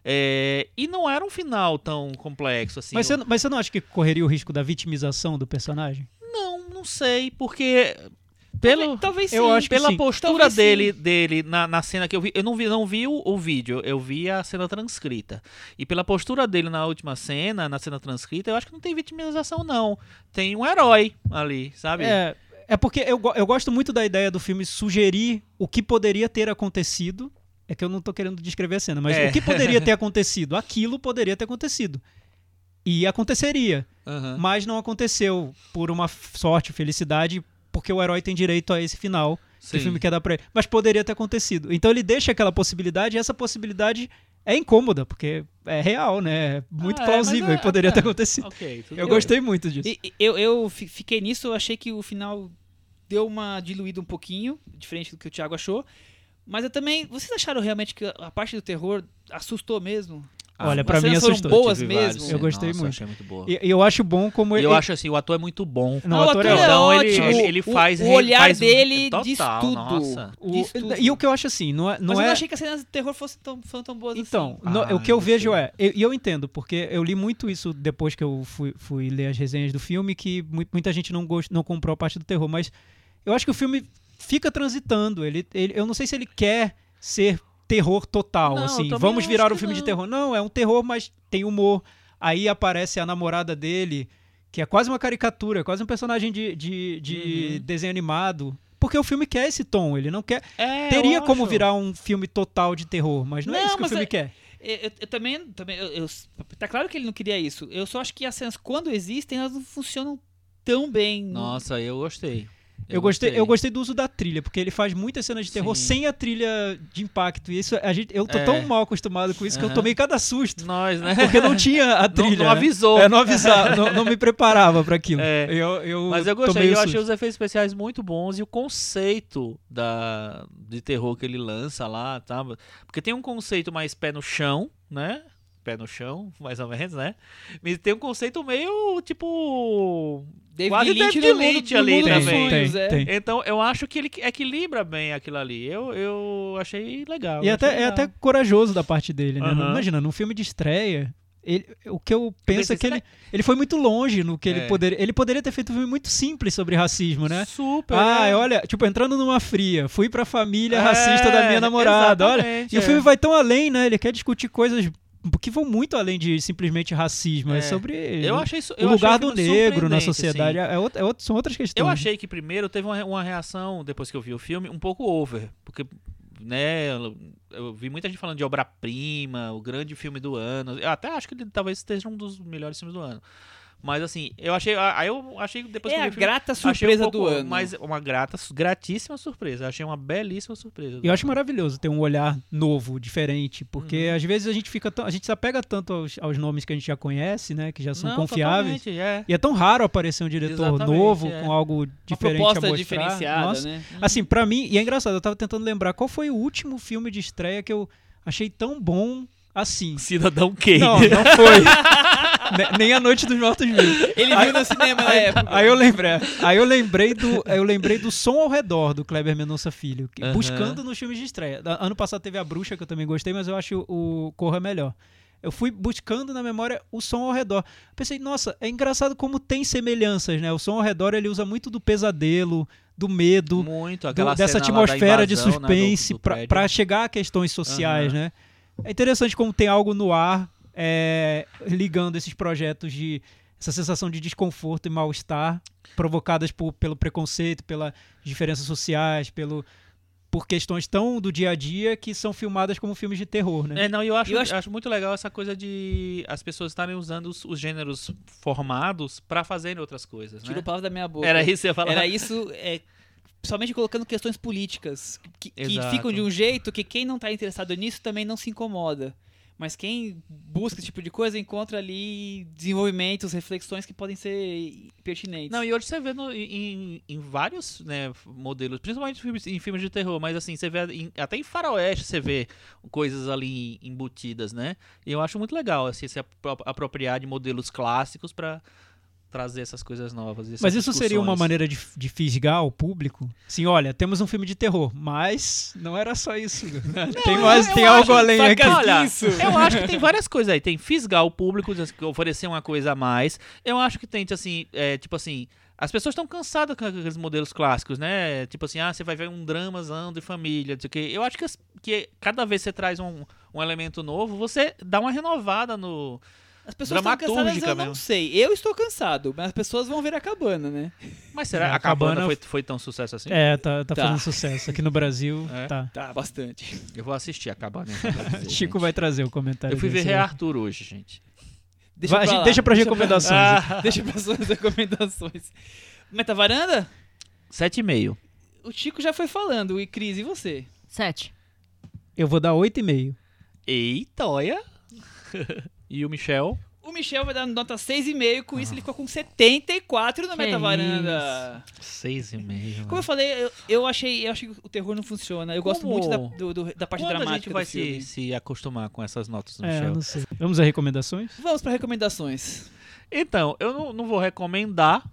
É, e não era um final tão complexo assim. Mas você, mas você não acha que correria o risco da vitimização do personagem? Não, não sei, porque pelo Talvez sim. Eu acho pela sim. postura Talvez dele, dele na, na cena que eu vi, eu não vi, não vi o, o vídeo, eu vi a cena transcrita. E pela postura dele na última cena, na cena transcrita, eu acho que não tem vitimização não. Tem um herói ali, sabe? É, é porque eu, eu gosto muito da ideia do filme sugerir o que poderia ter acontecido. É que eu não tô querendo descrever a cena, mas É. o que poderia ter <laughs> acontecido? Aquilo poderia ter acontecido. E aconteceria. Aham. Mas não aconteceu por uma sorte, felicidade, porque o herói tem direito a esse final que Sim. o filme quer dar pra ele. Mas poderia ter acontecido. Então ele deixa aquela possibilidade e essa possibilidade é incômoda, porque é real, né? É muito Ah, é, plausível é- e poderia ter é. acontecido. Ok, tudo Eu bem. gostei muito disso. E- eu, eu fi- fiquei nisso, eu achei que o final deu uma diluída um pouquinho, diferente do que o Thiago achou. Mas eu também. Vocês acharam realmente que a parte do terror assustou mesmo? Olha, pra As mim foram assustou. boas mesmo. vários, Eu gostei Nossa, muito. achei muito boa. E, eu acho bom como ele. eu acho assim, o ator é muito bom. Não, Ah, o ator é Então, ótimo. ele- ele- ele O- faz- O, olhar faz um- dele total, diz tudo. nossa. O- Diz tudo. e o que eu acho assim, não é. Não Mas eu é não achei que as cenas de terror fossem tão, foram tão boas Então, assim. no- Ah, o que eu eu vejo sei. é, e eu, eu entendo, porque eu li muito isso depois que eu fui, fui ler as resenhas do filme, que mu- muita gente não, gost, não comprou a parte do terror, mas eu acho que o filme fica transitando. Ele, ele, eu não sei se ele quer ser terror total, Não, assim, vamos virar um filme de não. terror. Não, é um terror, mas tem humor. Aí aparece a namorada dele, que é quase uma caricatura, é quase um personagem de, de, de Uhum. desenho animado. Porque o filme quer esse tom, ele não quer. É, Teria como acho. virar um filme total de terror, mas não, é Não, isso que o filme é- quer. Eu, eu- eu também, também eu, eu- tá claro que ele não queria isso. Eu só acho que as cenas, quando existem, elas não funcionam tão bem. Nossa, eu gostei. Eu gostei, eu gostei do uso da trilha, porque ele faz muitas cenas de terror Sim. sem a trilha de impacto. E isso a gente, eu tô É. tão mal acostumado com isso que eu tomei cada susto. Nós, né? Porque não tinha a <laughs> Não- trilha. não né? avisou. É, não avisava, não, não me preparava pra aquilo. É. Eu, eu Mas eu gostei, eu achei os efeitos especiais muito bons e o conceito da, de terror que ele lança lá, tá? Porque tem um conceito mais pé no chão, né? Pé no chão, <laughs> mais ou menos, né? Mas tem um conceito meio, tipo... David Quase Lynch David Lynch ali também. sonhos, Tem, é. tem. Então, eu acho que ele equilibra bem aquilo ali. Eu, eu achei legal. E achei até, é legal. até corajoso da parte dele, né? Aham. Imagina, num filme de estreia, ele- o que eu penso é que ele, ele foi muito longe no que ele É. poderia. Ele poderia ter feito um filme muito simples sobre racismo, né? Super. Ah, né? olha, tipo, entrando numa fria, fui pra família É, racista da minha namorada, olha. E o é. filme vai tão além, né? Ele quer discutir coisas que vão muito além de simplesmente racismo. É, É. sobre Eu achei isso. o eu lugar do negro na sociedade. assim. É é são outras questões. Eu achei que primeiro teve uma, uma reação, depois que eu vi o filme, um pouco over. Porque, né, eu, eu vi muita gente falando de obra-prima, o grande filme do ano. Eu até acho que ele talvez esteja um dos melhores filmes do ano. Mas assim, eu achei. Aí eu achei depois É que eu a vi o filme, grata achei um surpresa pouco- do ano. Mas uma grata, gratíssima surpresa. Eu achei uma belíssima surpresa. E eu acho maravilhoso ter um olhar novo, diferente, porque Uhum. às vezes a gente fica tão, a gente se apega tanto aos, aos nomes que a gente já conhece, né, que já são Não, confiáveis. é. E é tão raro aparecer um diretor Exatamente, novo é. com algo Uma diferente a proposta mostrar. diferenciada, Nossa. né? Assim, pra mim, e é engraçado, eu tava tentando lembrar qual foi o último filme de estreia que eu achei tão bom assim. Cidadão Kane. Não, não foi. <laughs> Ne- Nem a Noite dos Mortos Vivos. Ele viu no cinema na época. Aí eu lembrei, aí eu lembrei do, eu lembrei do Som ao Redor do Kleber Mendonça Filho, que- buscando nos filmes de estreia. Ano passado teve a Bruxa que eu também gostei, mas eu acho o Corra melhor. Eu fui buscando na memória o som ao redor. Pensei, nossa, é engraçado como tem semelhanças, né? O som ao redor ele usa muito do pesadelo, do medo, Muito, do- dessa atmosfera de invasão, né, do- suspense prédio. pra chegar a questões sociais, Aham. né? É interessante como tem algo no ar é, ligando esses projetos de essa sensação de desconforto e mal-estar provocadas por, pelo preconceito, pelas diferenças sociais, pelo por questões tão do dia a dia que são filmadas como filmes de terror, né? É, não, eu acho, Eu eu acho- acho... muito legal essa coisa de as pessoas estarem usando os, os gêneros formados pra fazerem outras coisas, Tirou né? palavras da minha boca. Era isso que você ia falar. Era isso, é, somente colocando questões políticas que, que ficam de um jeito que quem não tá interessado nisso também não se incomoda. Mas quem busca esse tipo de coisa encontra ali desenvolvimentos, reflexões que podem ser pertinentes. Não, e hoje você vê no- em, em vários né, modelos, principalmente em filmes, em filmes de terror, mas assim, você vê em- até em faroeste você vê coisas ali embutidas, né? E eu acho muito legal assim, se apro- apropriar de modelos clássicos pra trazer essas coisas novas. essas Mas isso seria uma maneira de, de fisgar o público? Sim, olha, temos um filme de terror, mas não era só isso. né? <laughs> tem mais, tem acho- algo além aqui. Olha, Isso. eu acho que tem várias coisas aí. Tem fisgar o público, oferecer uma coisa a mais. Eu acho que tem, assim, é, tipo assim, as pessoas estão cansadas com aqueles modelos clássicos, né? Tipo assim, ah, você vai ver um dramazão de família, não sei o quê. Eu acho que, que cada vez que você traz um, um elemento novo, você dá uma renovada no... As pessoas estão cansadas, eu não sei. Eu estou cansado, mas as pessoas vão ver a cabana, né? Mas será É, que a a cabana, Cabana- foi, foi tão sucesso assim? É, tá, tá Tá. fazendo sucesso. Aqui no Brasil, <laughs> É? tá. Tá, bastante. Eu vou assistir a cabana. pra <laughs> dizer, Chico gente. vai trazer o comentário. Eu fui ver Rei. Arthur hoje, gente. Deixa Vai, pra gente, deixa pra Deixa recomendações. Ah, <laughs> Deixa para suas recomendações. Meta varanda? Sete e meio. O Chico já foi falando. E Cris, e você? Sete. Eu vou dar 8,5. Eita, olha. E o Michel? O Michel vai dar nota 6,5, com isso ele ficou com 74 na Que meta-varanda. Seis e meio. Como eu falei, eu, eu achei, eu achei que o terror não funciona. Eu gosto Como? muito da, do- do- da parte Quando a dramática gente vai do filme. se, se acostumar com essas notas do É, Michel? não sei. Vamos a recomendações? Vamos para recomendações. Então, eu não, não vou recomendar.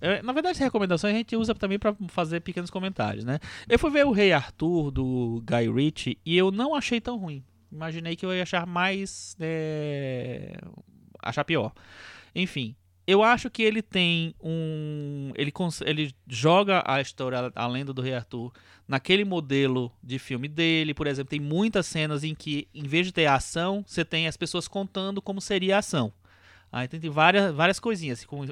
É, na verdade, recomendações a gente usa também pra fazer pequenos comentários, né? Eu fui ver o Rei Arthur do Guy Ritchie e eu não achei tão ruim. Imaginei que eu ia achar mais. é, achar pior. Enfim, eu acho que ele tem um. Ele, ele joga a história, a lenda do Rei Arthur, naquele modelo de filme dele. Por exemplo, tem muitas cenas em que, em vez de ter ação, você tem as pessoas contando como seria a ação. Aí tem, várias, várias coisinhas, assim, com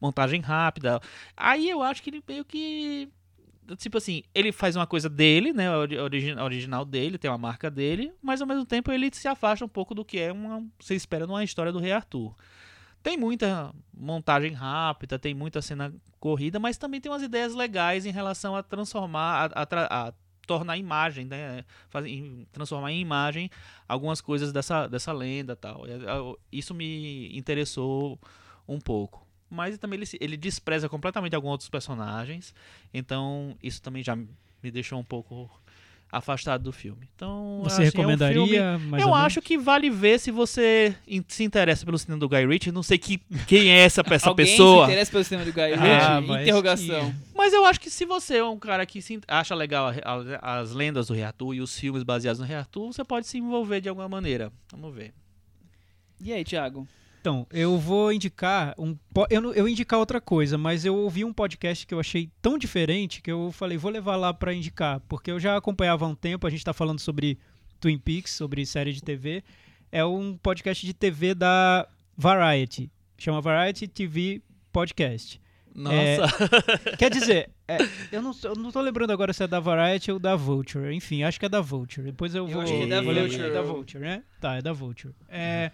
montagem rápida. Aí eu acho que ele meio que. Tipo assim, ele faz uma coisa dele, né? ori- origi- original dele, tem uma marca dele, mas ao mesmo tempo ele se afasta um pouco do que é uma. Você espera numa história do Rei Arthur. Tem muita montagem rápida, tem muita cena corrida, mas também tem umas ideias legais em relação a transformar, a, a a tornar imagem, né? Transformar em imagem algumas coisas dessa, dessa lenda tal. Isso me interessou um pouco. Mas também ele, ele despreza completamente alguns outros personagens. Então isso também já me deixou um pouco afastado do filme. Então, Você assim, é um recomendaria? filme- eu menos? acho que vale ver se você in- se interessa pelo cinema do Guy Ritchie. Não sei que, quem é essa, <laughs> essa Alguém pessoa. se interessa pelo cinema do Guy Ah, Ritchie? mas Interrogação. Mas eu acho que se você é um cara que se acha legal a- a- as lendas do Rei Arthur e os filmes baseados no Rei Arthur, você pode se envolver de alguma maneira. Vamos ver. E aí, Thiago? Então, eu vou indicar um. Eu, não- eu indicar outra coisa, mas eu ouvi um podcast que eu achei tão diferente que eu falei, vou levar lá pra indicar, porque eu já acompanhava há um tempo, a gente tá falando sobre Twin Peaks, sobre série de TV. É um podcast de TV da Variety. Chama Variety TV Podcast. Nossa. Quer dizer, é, eu, não, eu não tô lembrando agora se é da Variety ou da Vulture. Enfim, acho que é da Vulture. Depois eu Eu vou. acho que é da. Vulture. É da Vulture, né? Tá, é da Vulture. É,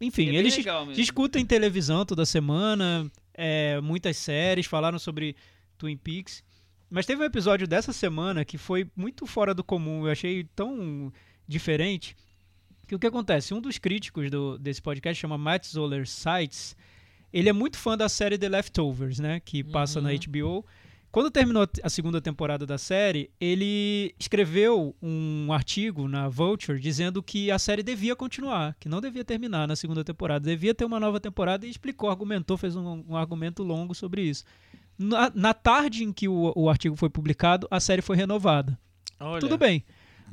enfim, É eles discutem televisão toda semana, é, muitas séries, falaram sobre Twin Peaks. Mas teve um episódio dessa semana que foi muito fora do comum, eu achei tão diferente. Que o que acontece? Um dos críticos do, desse podcast chama Matt Zoller Sites. Ele é muito fã da série The Leftovers, né? Que passa na Uhum. HBO. Quando terminou a segunda temporada da série, ele escreveu um artigo na Vulture dizendo que a série devia continuar, que não devia terminar na segunda temporada, devia ter uma nova temporada e explicou, argumentou, fez um, um argumento longo sobre isso. Na, na tarde em que o, o artigo foi publicado, a série foi renovada. Olha. Tudo bem.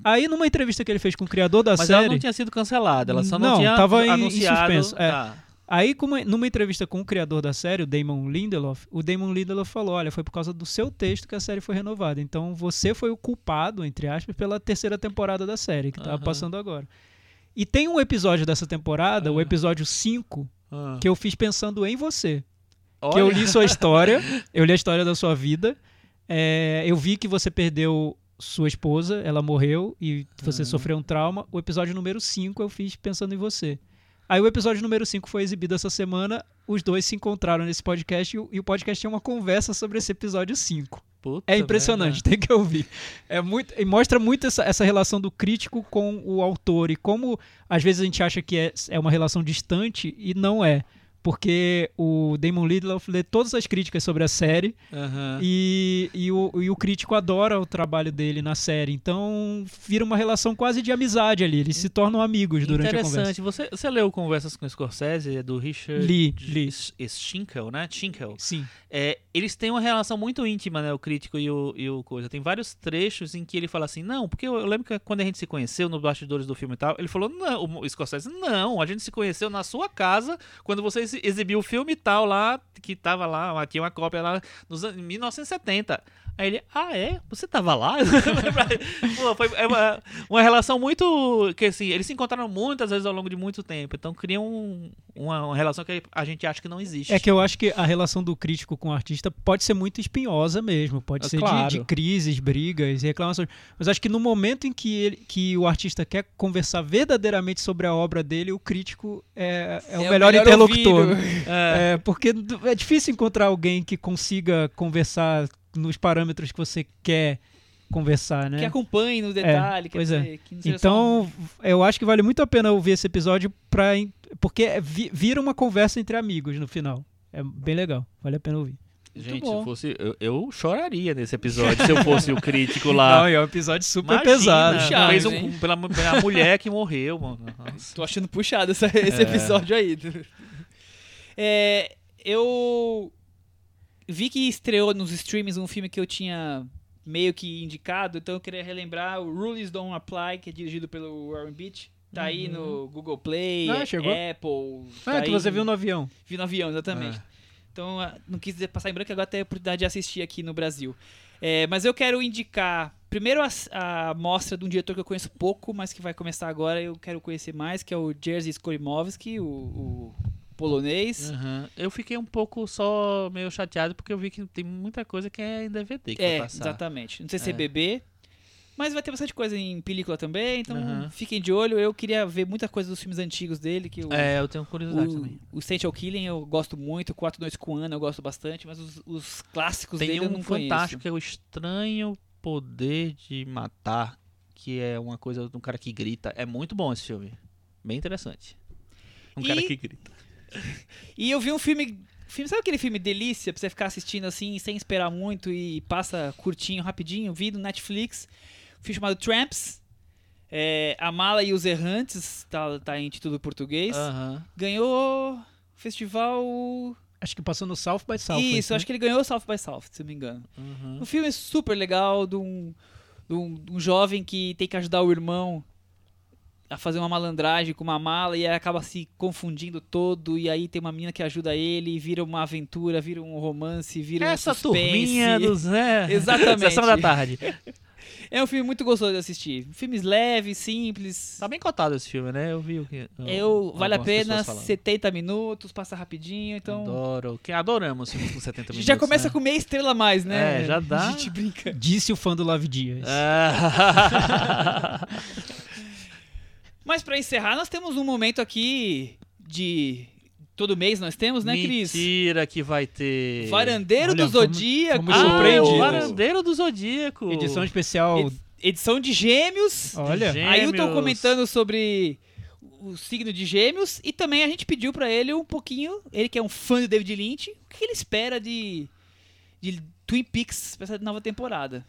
Aí, numa entrevista que ele fez com o criador da Mas série. ela não tinha sido cancelada, ela só não, Não, tinha tava em- em anunciado. suspenso, é. Tá. Aí, numa entrevista com o criador da série, o Damon Lindelof, o Damon Lindelof falou: olha, foi por causa do seu texto que a série foi renovada. Então você foi o culpado, entre aspas, pela terceira temporada da série, que Aham. passando agora. E tem um episódio dessa temporada, o Ah. episódio 5, Ah. que eu fiz pensando em você. Olha. Que eu li sua história, <laughs> eu li a história da sua vida. é, eu vi que você perdeu sua esposa, ela morreu e você Uhum. sofreu um trauma. O episódio número 5 eu fiz pensando em você. Aí o episódio número 5 foi exibido essa semana, os dois se encontraram nesse podcast e o, e o podcast tinha uma conversa sobre esse episódio 5. Puta É impressionante, merda. tem que ouvir. É muito, e mostra muito essa, essa relação do crítico com o autor e como às vezes a gente acha que é, é uma relação distante e não é. Porque o Damon Lindelof lê todas as críticas sobre a série Aham. e, e, o, e o crítico adora o trabalho dele na série. Então vira uma relação quase de amizade ali. Eles se tornam amigos durante a conversa. Interessante. Você, você leu Conversas com Scorsese, é do Richard li. S- Schinkel, né? Schinkel. Sim. É, eles têm uma relação muito íntima, né? O crítico e o, e o coisa. Tem vários trechos em que ele fala assim, não, porque eu, eu lembro que quando a gente se conheceu no bastidores do filme e tal, ele falou, não, o Scorsese, não, a gente se conheceu na sua casa quando você exi- exibiu o filme tal lá, que tava lá, tinha uma cópia lá nos anos 1970. Aí ele, ah, é? Você tava lá? <laughs> Pô, foi é uma, uma relação muito. que assim, eles se encontraram muitas vezes ao longo de muito tempo. Então criam um- uma, uma relação que a gente acha que não existe. É que eu acho que a relação do crítico com o artista pode ser muito espinhosa mesmo, pode É ser de- claro. de, crises, brigas e reclamações. Mas acho que no momento em que, ele- que o artista quer conversar verdadeiramente sobre a obra dele, o crítico é, é o melhor, interlocutor. ouvido. É, porque é difícil encontrar alguém que consiga conversar nos parâmetros que você quer conversar, né? Que acompanhe no detalhe. quer pois é. dizer, não seja só Então, eu acho que vale muito a pena ouvir esse episódio pra, porque vi- vira uma conversa entre amigos no final. É bem legal, vale a pena ouvir. Gente, bom. se fosse. Eu, eu choraria nesse episódio se eu fosse o crítico lá. <laughs> Não, é um episódio super Imagina, pesado. Puxado, Fez um, hein? pela, pela mulher que morreu, mano. Nossa. Tô achando puxado essa- esse É. episódio aí. É, eu vi que estreou nos streams um filme que eu tinha meio que indicado, então eu queria relembrar o Rules Don't Apply, que é dirigido pelo Warren Beach. Tá aí no Google Play, Ah? Apple. Ah, tá que aí você viu no avião. Vi no avião, exatamente. É. Então, ah, não quis passar em branco, agora tem a oportunidade de assistir aqui no Brasil. É, mas eu quero indicar, primeiro, a, a mostra de um diretor que eu conheço pouco, mas que vai começar agora, eu quero conhecer mais, que é o Jerzy Skolimowski, o, o polonês. Aham. Eu fiquei um pouco só meio chateado porque eu vi que tem muita coisa que é em DVD que É, vai passar. exatamente. Não sei se é É. bebê, mas vai ter bastante coisa em película também, então Aham. fiquem de olho. Eu queria ver muita coisa dos filmes antigos dele, que o, É, eu tenho curiosidade também. o, o Essential Killing eu gosto muito, o 4 Noites com Ana eu gosto bastante, mas os, os clássicos Tem dele eu um não fantástico conheço. que é o Estranho Poder de Matar, que é uma coisa de um cara que grita. É muito bom esse filme. Bem interessante. Um cara E- que grita. E eu vi um filme. filme sabe aquele filme Delícia, pra você ficar assistindo assim, sem esperar muito e passa curtinho, rapidinho? Vi no Netflix. Um filme chamado Tramps. É, a Mala e os Errantes, tá, tá em título português. Aham. Ganhou festival. Acho que passou no South by South. Isso, acho que ele ganhou o South by South, se não me engano. Uhum. Um filme super legal de um, de um, de um jovem que tem que ajudar o irmão a fazer uma malandragem com uma mala e aí acaba se confundindo todo e aí tem uma menina que ajuda ele e vira uma aventura, vira um romance, vira Essa um suspense. turminha <laughs> do Zé. Exatamente. Sessão da tarde. <laughs> É um filme muito gostoso de assistir. Filmes leves, simples. Tá bem cotado esse filme, né? Eu vi o que. Eu, vale a pena, pessoas falando. 70 minutos, passa rapidinho, então... Adoro. Que adoramos filmes com 70 A minutos. já começa né? com meia estrela a mais, né? É, já dá. A gente brinca. Disse o fã do Lave Dias. Ah. <laughs> Mas pra encerrar, nós temos um momento aqui de. Todo mês nós temos, né, Cris? Mentira que vai ter. Varandeiro Olha, do fomos- Zodíaco. fomos Ah, surpreendidos. o Varandeiro do Zodíaco. Edição especial. Ed- Edição de Gêmeos. Olha, Gêmeos. Ailton comentando sobre o signo de Gêmeos. E também a gente pediu pra ele um pouquinho. Ele que é um fã do David Lynch. O que ele espera de, de Twin Peaks pra essa nova temporada?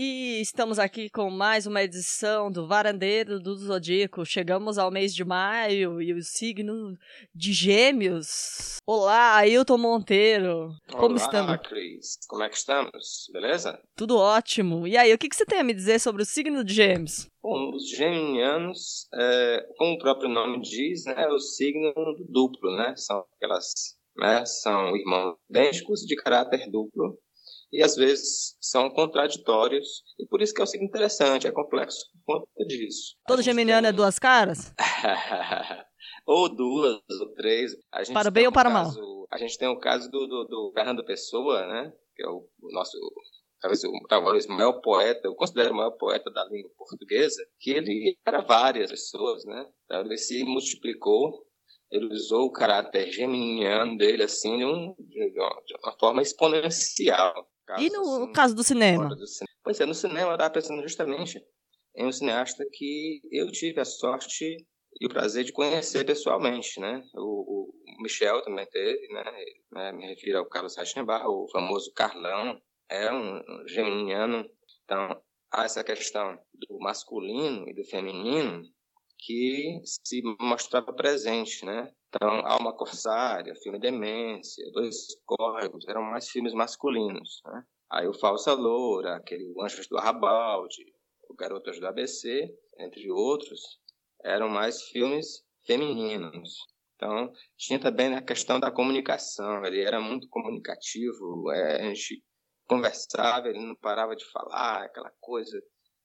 E estamos aqui com mais uma edição do Varandeiro do Zodíaco. Chegamos ao mês de maio e o signo de Gêmeos. Olá, Ailton Monteiro. Como Olá, estamos? Cris. Como é que estamos? Beleza? Tudo ótimo. E aí, o que, que você tem a me dizer sobre o signo de Gêmeos? Bom, os geminianos, é, como o próprio nome diz, né, é o signo do duplo, né? São aquelas, né, são irmãos idênticos de caráter duplo e às vezes são contraditórios e por isso que é um signo interessante, é complexo por conta disso. Todo geminiano tem- é duas caras? <laughs> ou duas, ou três. Para o bem ou um para o mal? A gente tem o caso do, do, do Fernando Pessoa, né? Que é o, o nosso, talvez o, talvez o maior poeta, eu considero o maior poeta da língua portuguesa, que ele era várias pessoas, né? Então ele se multiplicou, ele usou o caráter geminiano dele, assim, de, um, de uma, de uma forma exponencial. E no assim, caso do cinema? do cinema. Pois é, no cinema eu estava pensando justamente em um cineasta que eu tive a sorte e o prazer de conhecer pessoalmente, né? O, o Michel também teve, né? né? Me refiro ao Carlos Reichenbach, o famoso Carlão, é um, um geminiano. Então, há essa questão do masculino e do feminino que se mostrava presente, né? Então, Alma Corsária, Filme Demência, Dois Córregos, eram mais filmes masculinos, né? Aí o Falsa Loura, aquele Anjos do Arrabalde, o Garotas do ABC, entre outros, eram mais filmes femininos. Então, tinha também a questão da comunicação, ele era muito comunicativo, é, a gente conversava, ele não parava de falar, aquela coisa,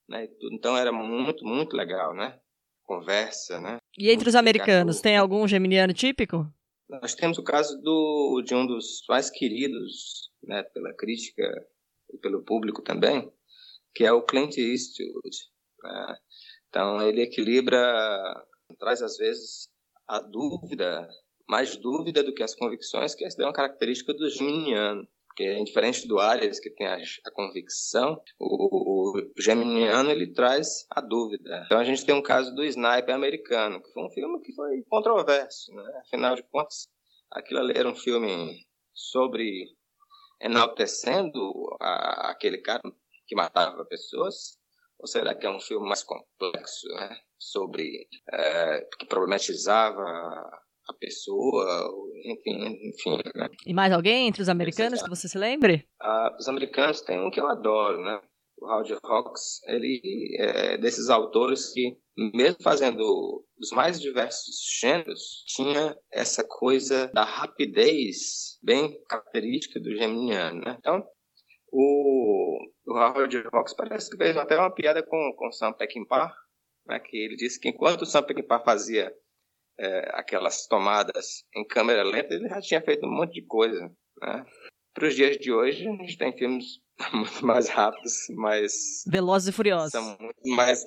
né? Então era muito, muito legal, né? Conversa, né? E entre os americanos, tem algum geminiano típico? Nós temos o caso do, de um dos mais queridos né, pela crítica e pelo público também, que é o Clint Eastwood. né? Então, ele equilibra, traz às vezes a dúvida, mais dúvida do que as convicções, que essa é uma característica do geminiano. Porque, diferente do Arias, que tem a, a convicção, o, o, o, Geminiano ele traz a dúvida. Então, a gente tem um caso do Sniper americano, que foi um filme que foi controverso. Né? Afinal de contas, aquilo ali era um filme sobre enaltecendo a, aquele cara que matava pessoas? Ou será que é um filme mais complexo, né? sobre é, que problematizava a pessoa, enfim, enfim. Né? E mais alguém entre os americanos que você se lembre? Ah, os americanos tem um que eu adoro, né? O Howard Hawks, ele é desses autores que, mesmo fazendo os mais diversos gêneros, tinha essa coisa da rapidez bem característica do geminiano, né? Então, o, o Howard Hawks parece que fez até uma piada com, com Sam Peckinpah, né? que ele disse que enquanto o Sam Peckinpah fazia é, aquelas tomadas em câmera lenta, ele já tinha feito um monte de coisa. Né? Para os dias de hoje, a gente tem filmes <laughs> muito mais rápidos, mais. Velozes e Furiosos. São muito mais.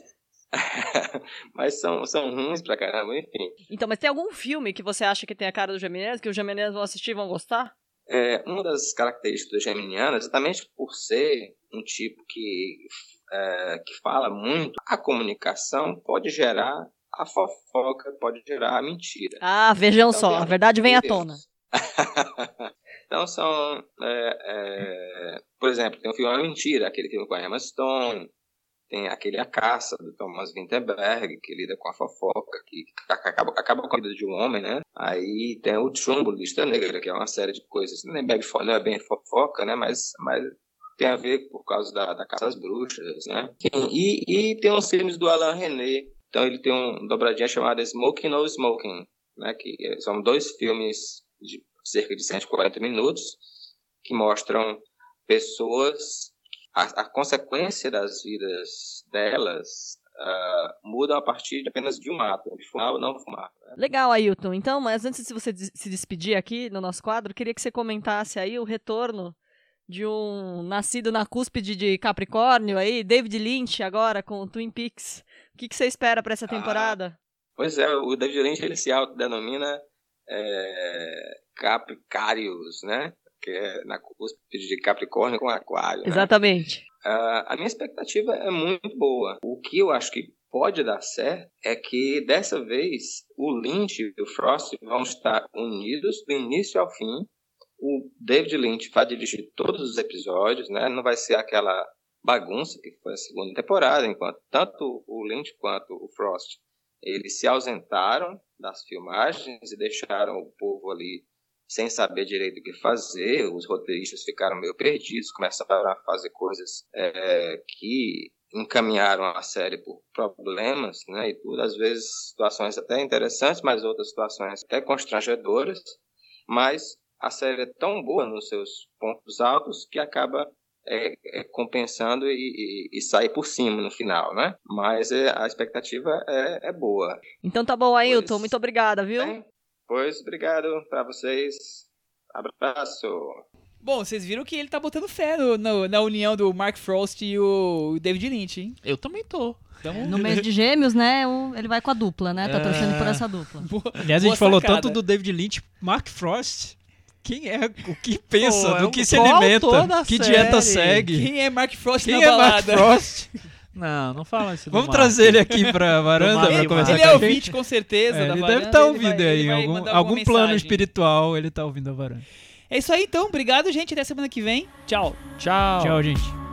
<laughs> mas são, são ruins pra caramba, enfim. Então, mas tem algum filme que você acha que tem a cara do Geminiano, que os Geminianos vão assistir e vão gostar? É, uma das características do Geminiano, exatamente por ser um tipo que, é, que fala muito, a comunicação pode gerar a fofoca pode gerar a mentira. Ah, vejam então, só, a verdade vem à tona. <laughs> então são, é, é, por exemplo, tem o filme A Mentira, aquele filme com a Emma Stone, tem aquele A Caça, do Thomas Winterberg, que lida com a fofoca, que acaba, acaba com a vida de um homem, né? Aí tem o Chumbo, Lista Negra, que é uma série de coisas, bem, não é bem fofoca, né? Mas, mas tem a ver por causa da, da Caça às Bruxas, né? E, e tem os filmes do Alain René, então ele tem um dobradinha chamada Smoking No Smoking, né, que são dois filmes de cerca de 140 minutos que mostram pessoas a, a consequência das vidas delas uh, mudam a partir de apenas de um ato, de fumar ou não fumar. Né? Legal, Ailton. Então, mas antes de você se despedir aqui no nosso quadro, queria que você comentasse aí o retorno de um nascido na cúspide de Capricórnio aí, David Lynch agora com Twin Peaks. O que, que você espera para essa ah, temporada? Ah, pois é, o David Lynch ele se autodenomina é, né? Que é na cúspide de Capricórnio com Aquário. Né? Exatamente. Né? a minha expectativa é muito boa. O que eu acho que pode dar certo é que dessa vez o Lynch e o Frost vão estar unidos do início ao fim o David Lynch vai dirigir todos os episódios, né? Não vai ser aquela bagunça que foi a segunda temporada, enquanto tanto o Lynch quanto o Frost eles se ausentaram das filmagens e deixaram o povo ali sem saber direito o que fazer. Os roteiristas ficaram meio perdidos, começaram a fazer coisas é, que encaminharam a série por problemas, né? E tudo, às vezes situações até interessantes, mas outras situações até constrangedoras. Mas a série é tão boa nos seus pontos altos que acaba é, é, compensando e, e, e, sai por cima no final, né? Mas é, a expectativa é, é, boa. Então tá bom, Ailton. Pois, muito obrigada, viu? pois obrigado para vocês. Abraço. Bom, vocês viram que ele tá botando fé no, no, na união do Mark Frost e o David Lynch, hein? Eu também tô. Tamo... No mês de gêmeos, né? Ele vai com a dupla, né? Tá torcendo por essa dupla. Boa, Aliás, a gente falou tanto do David Lynch, Mark Frost quem é, o que pensa, Pô, do é que se alimenta, que série. dieta segue. Quem é Mark Frost quem na é balada? Mark Frost? Não, não fala isso. Vamos trazer ele aqui pra varanda pra conversar ele com é ouvinte, com certeza. É, ele deve estar tá ouvindo vai, aí, algum, algum plano espiritual ele tá ouvindo a varanda. É isso aí então, obrigado, gente. Até semana que vem. Tchau. Tchau. Tchau, gente.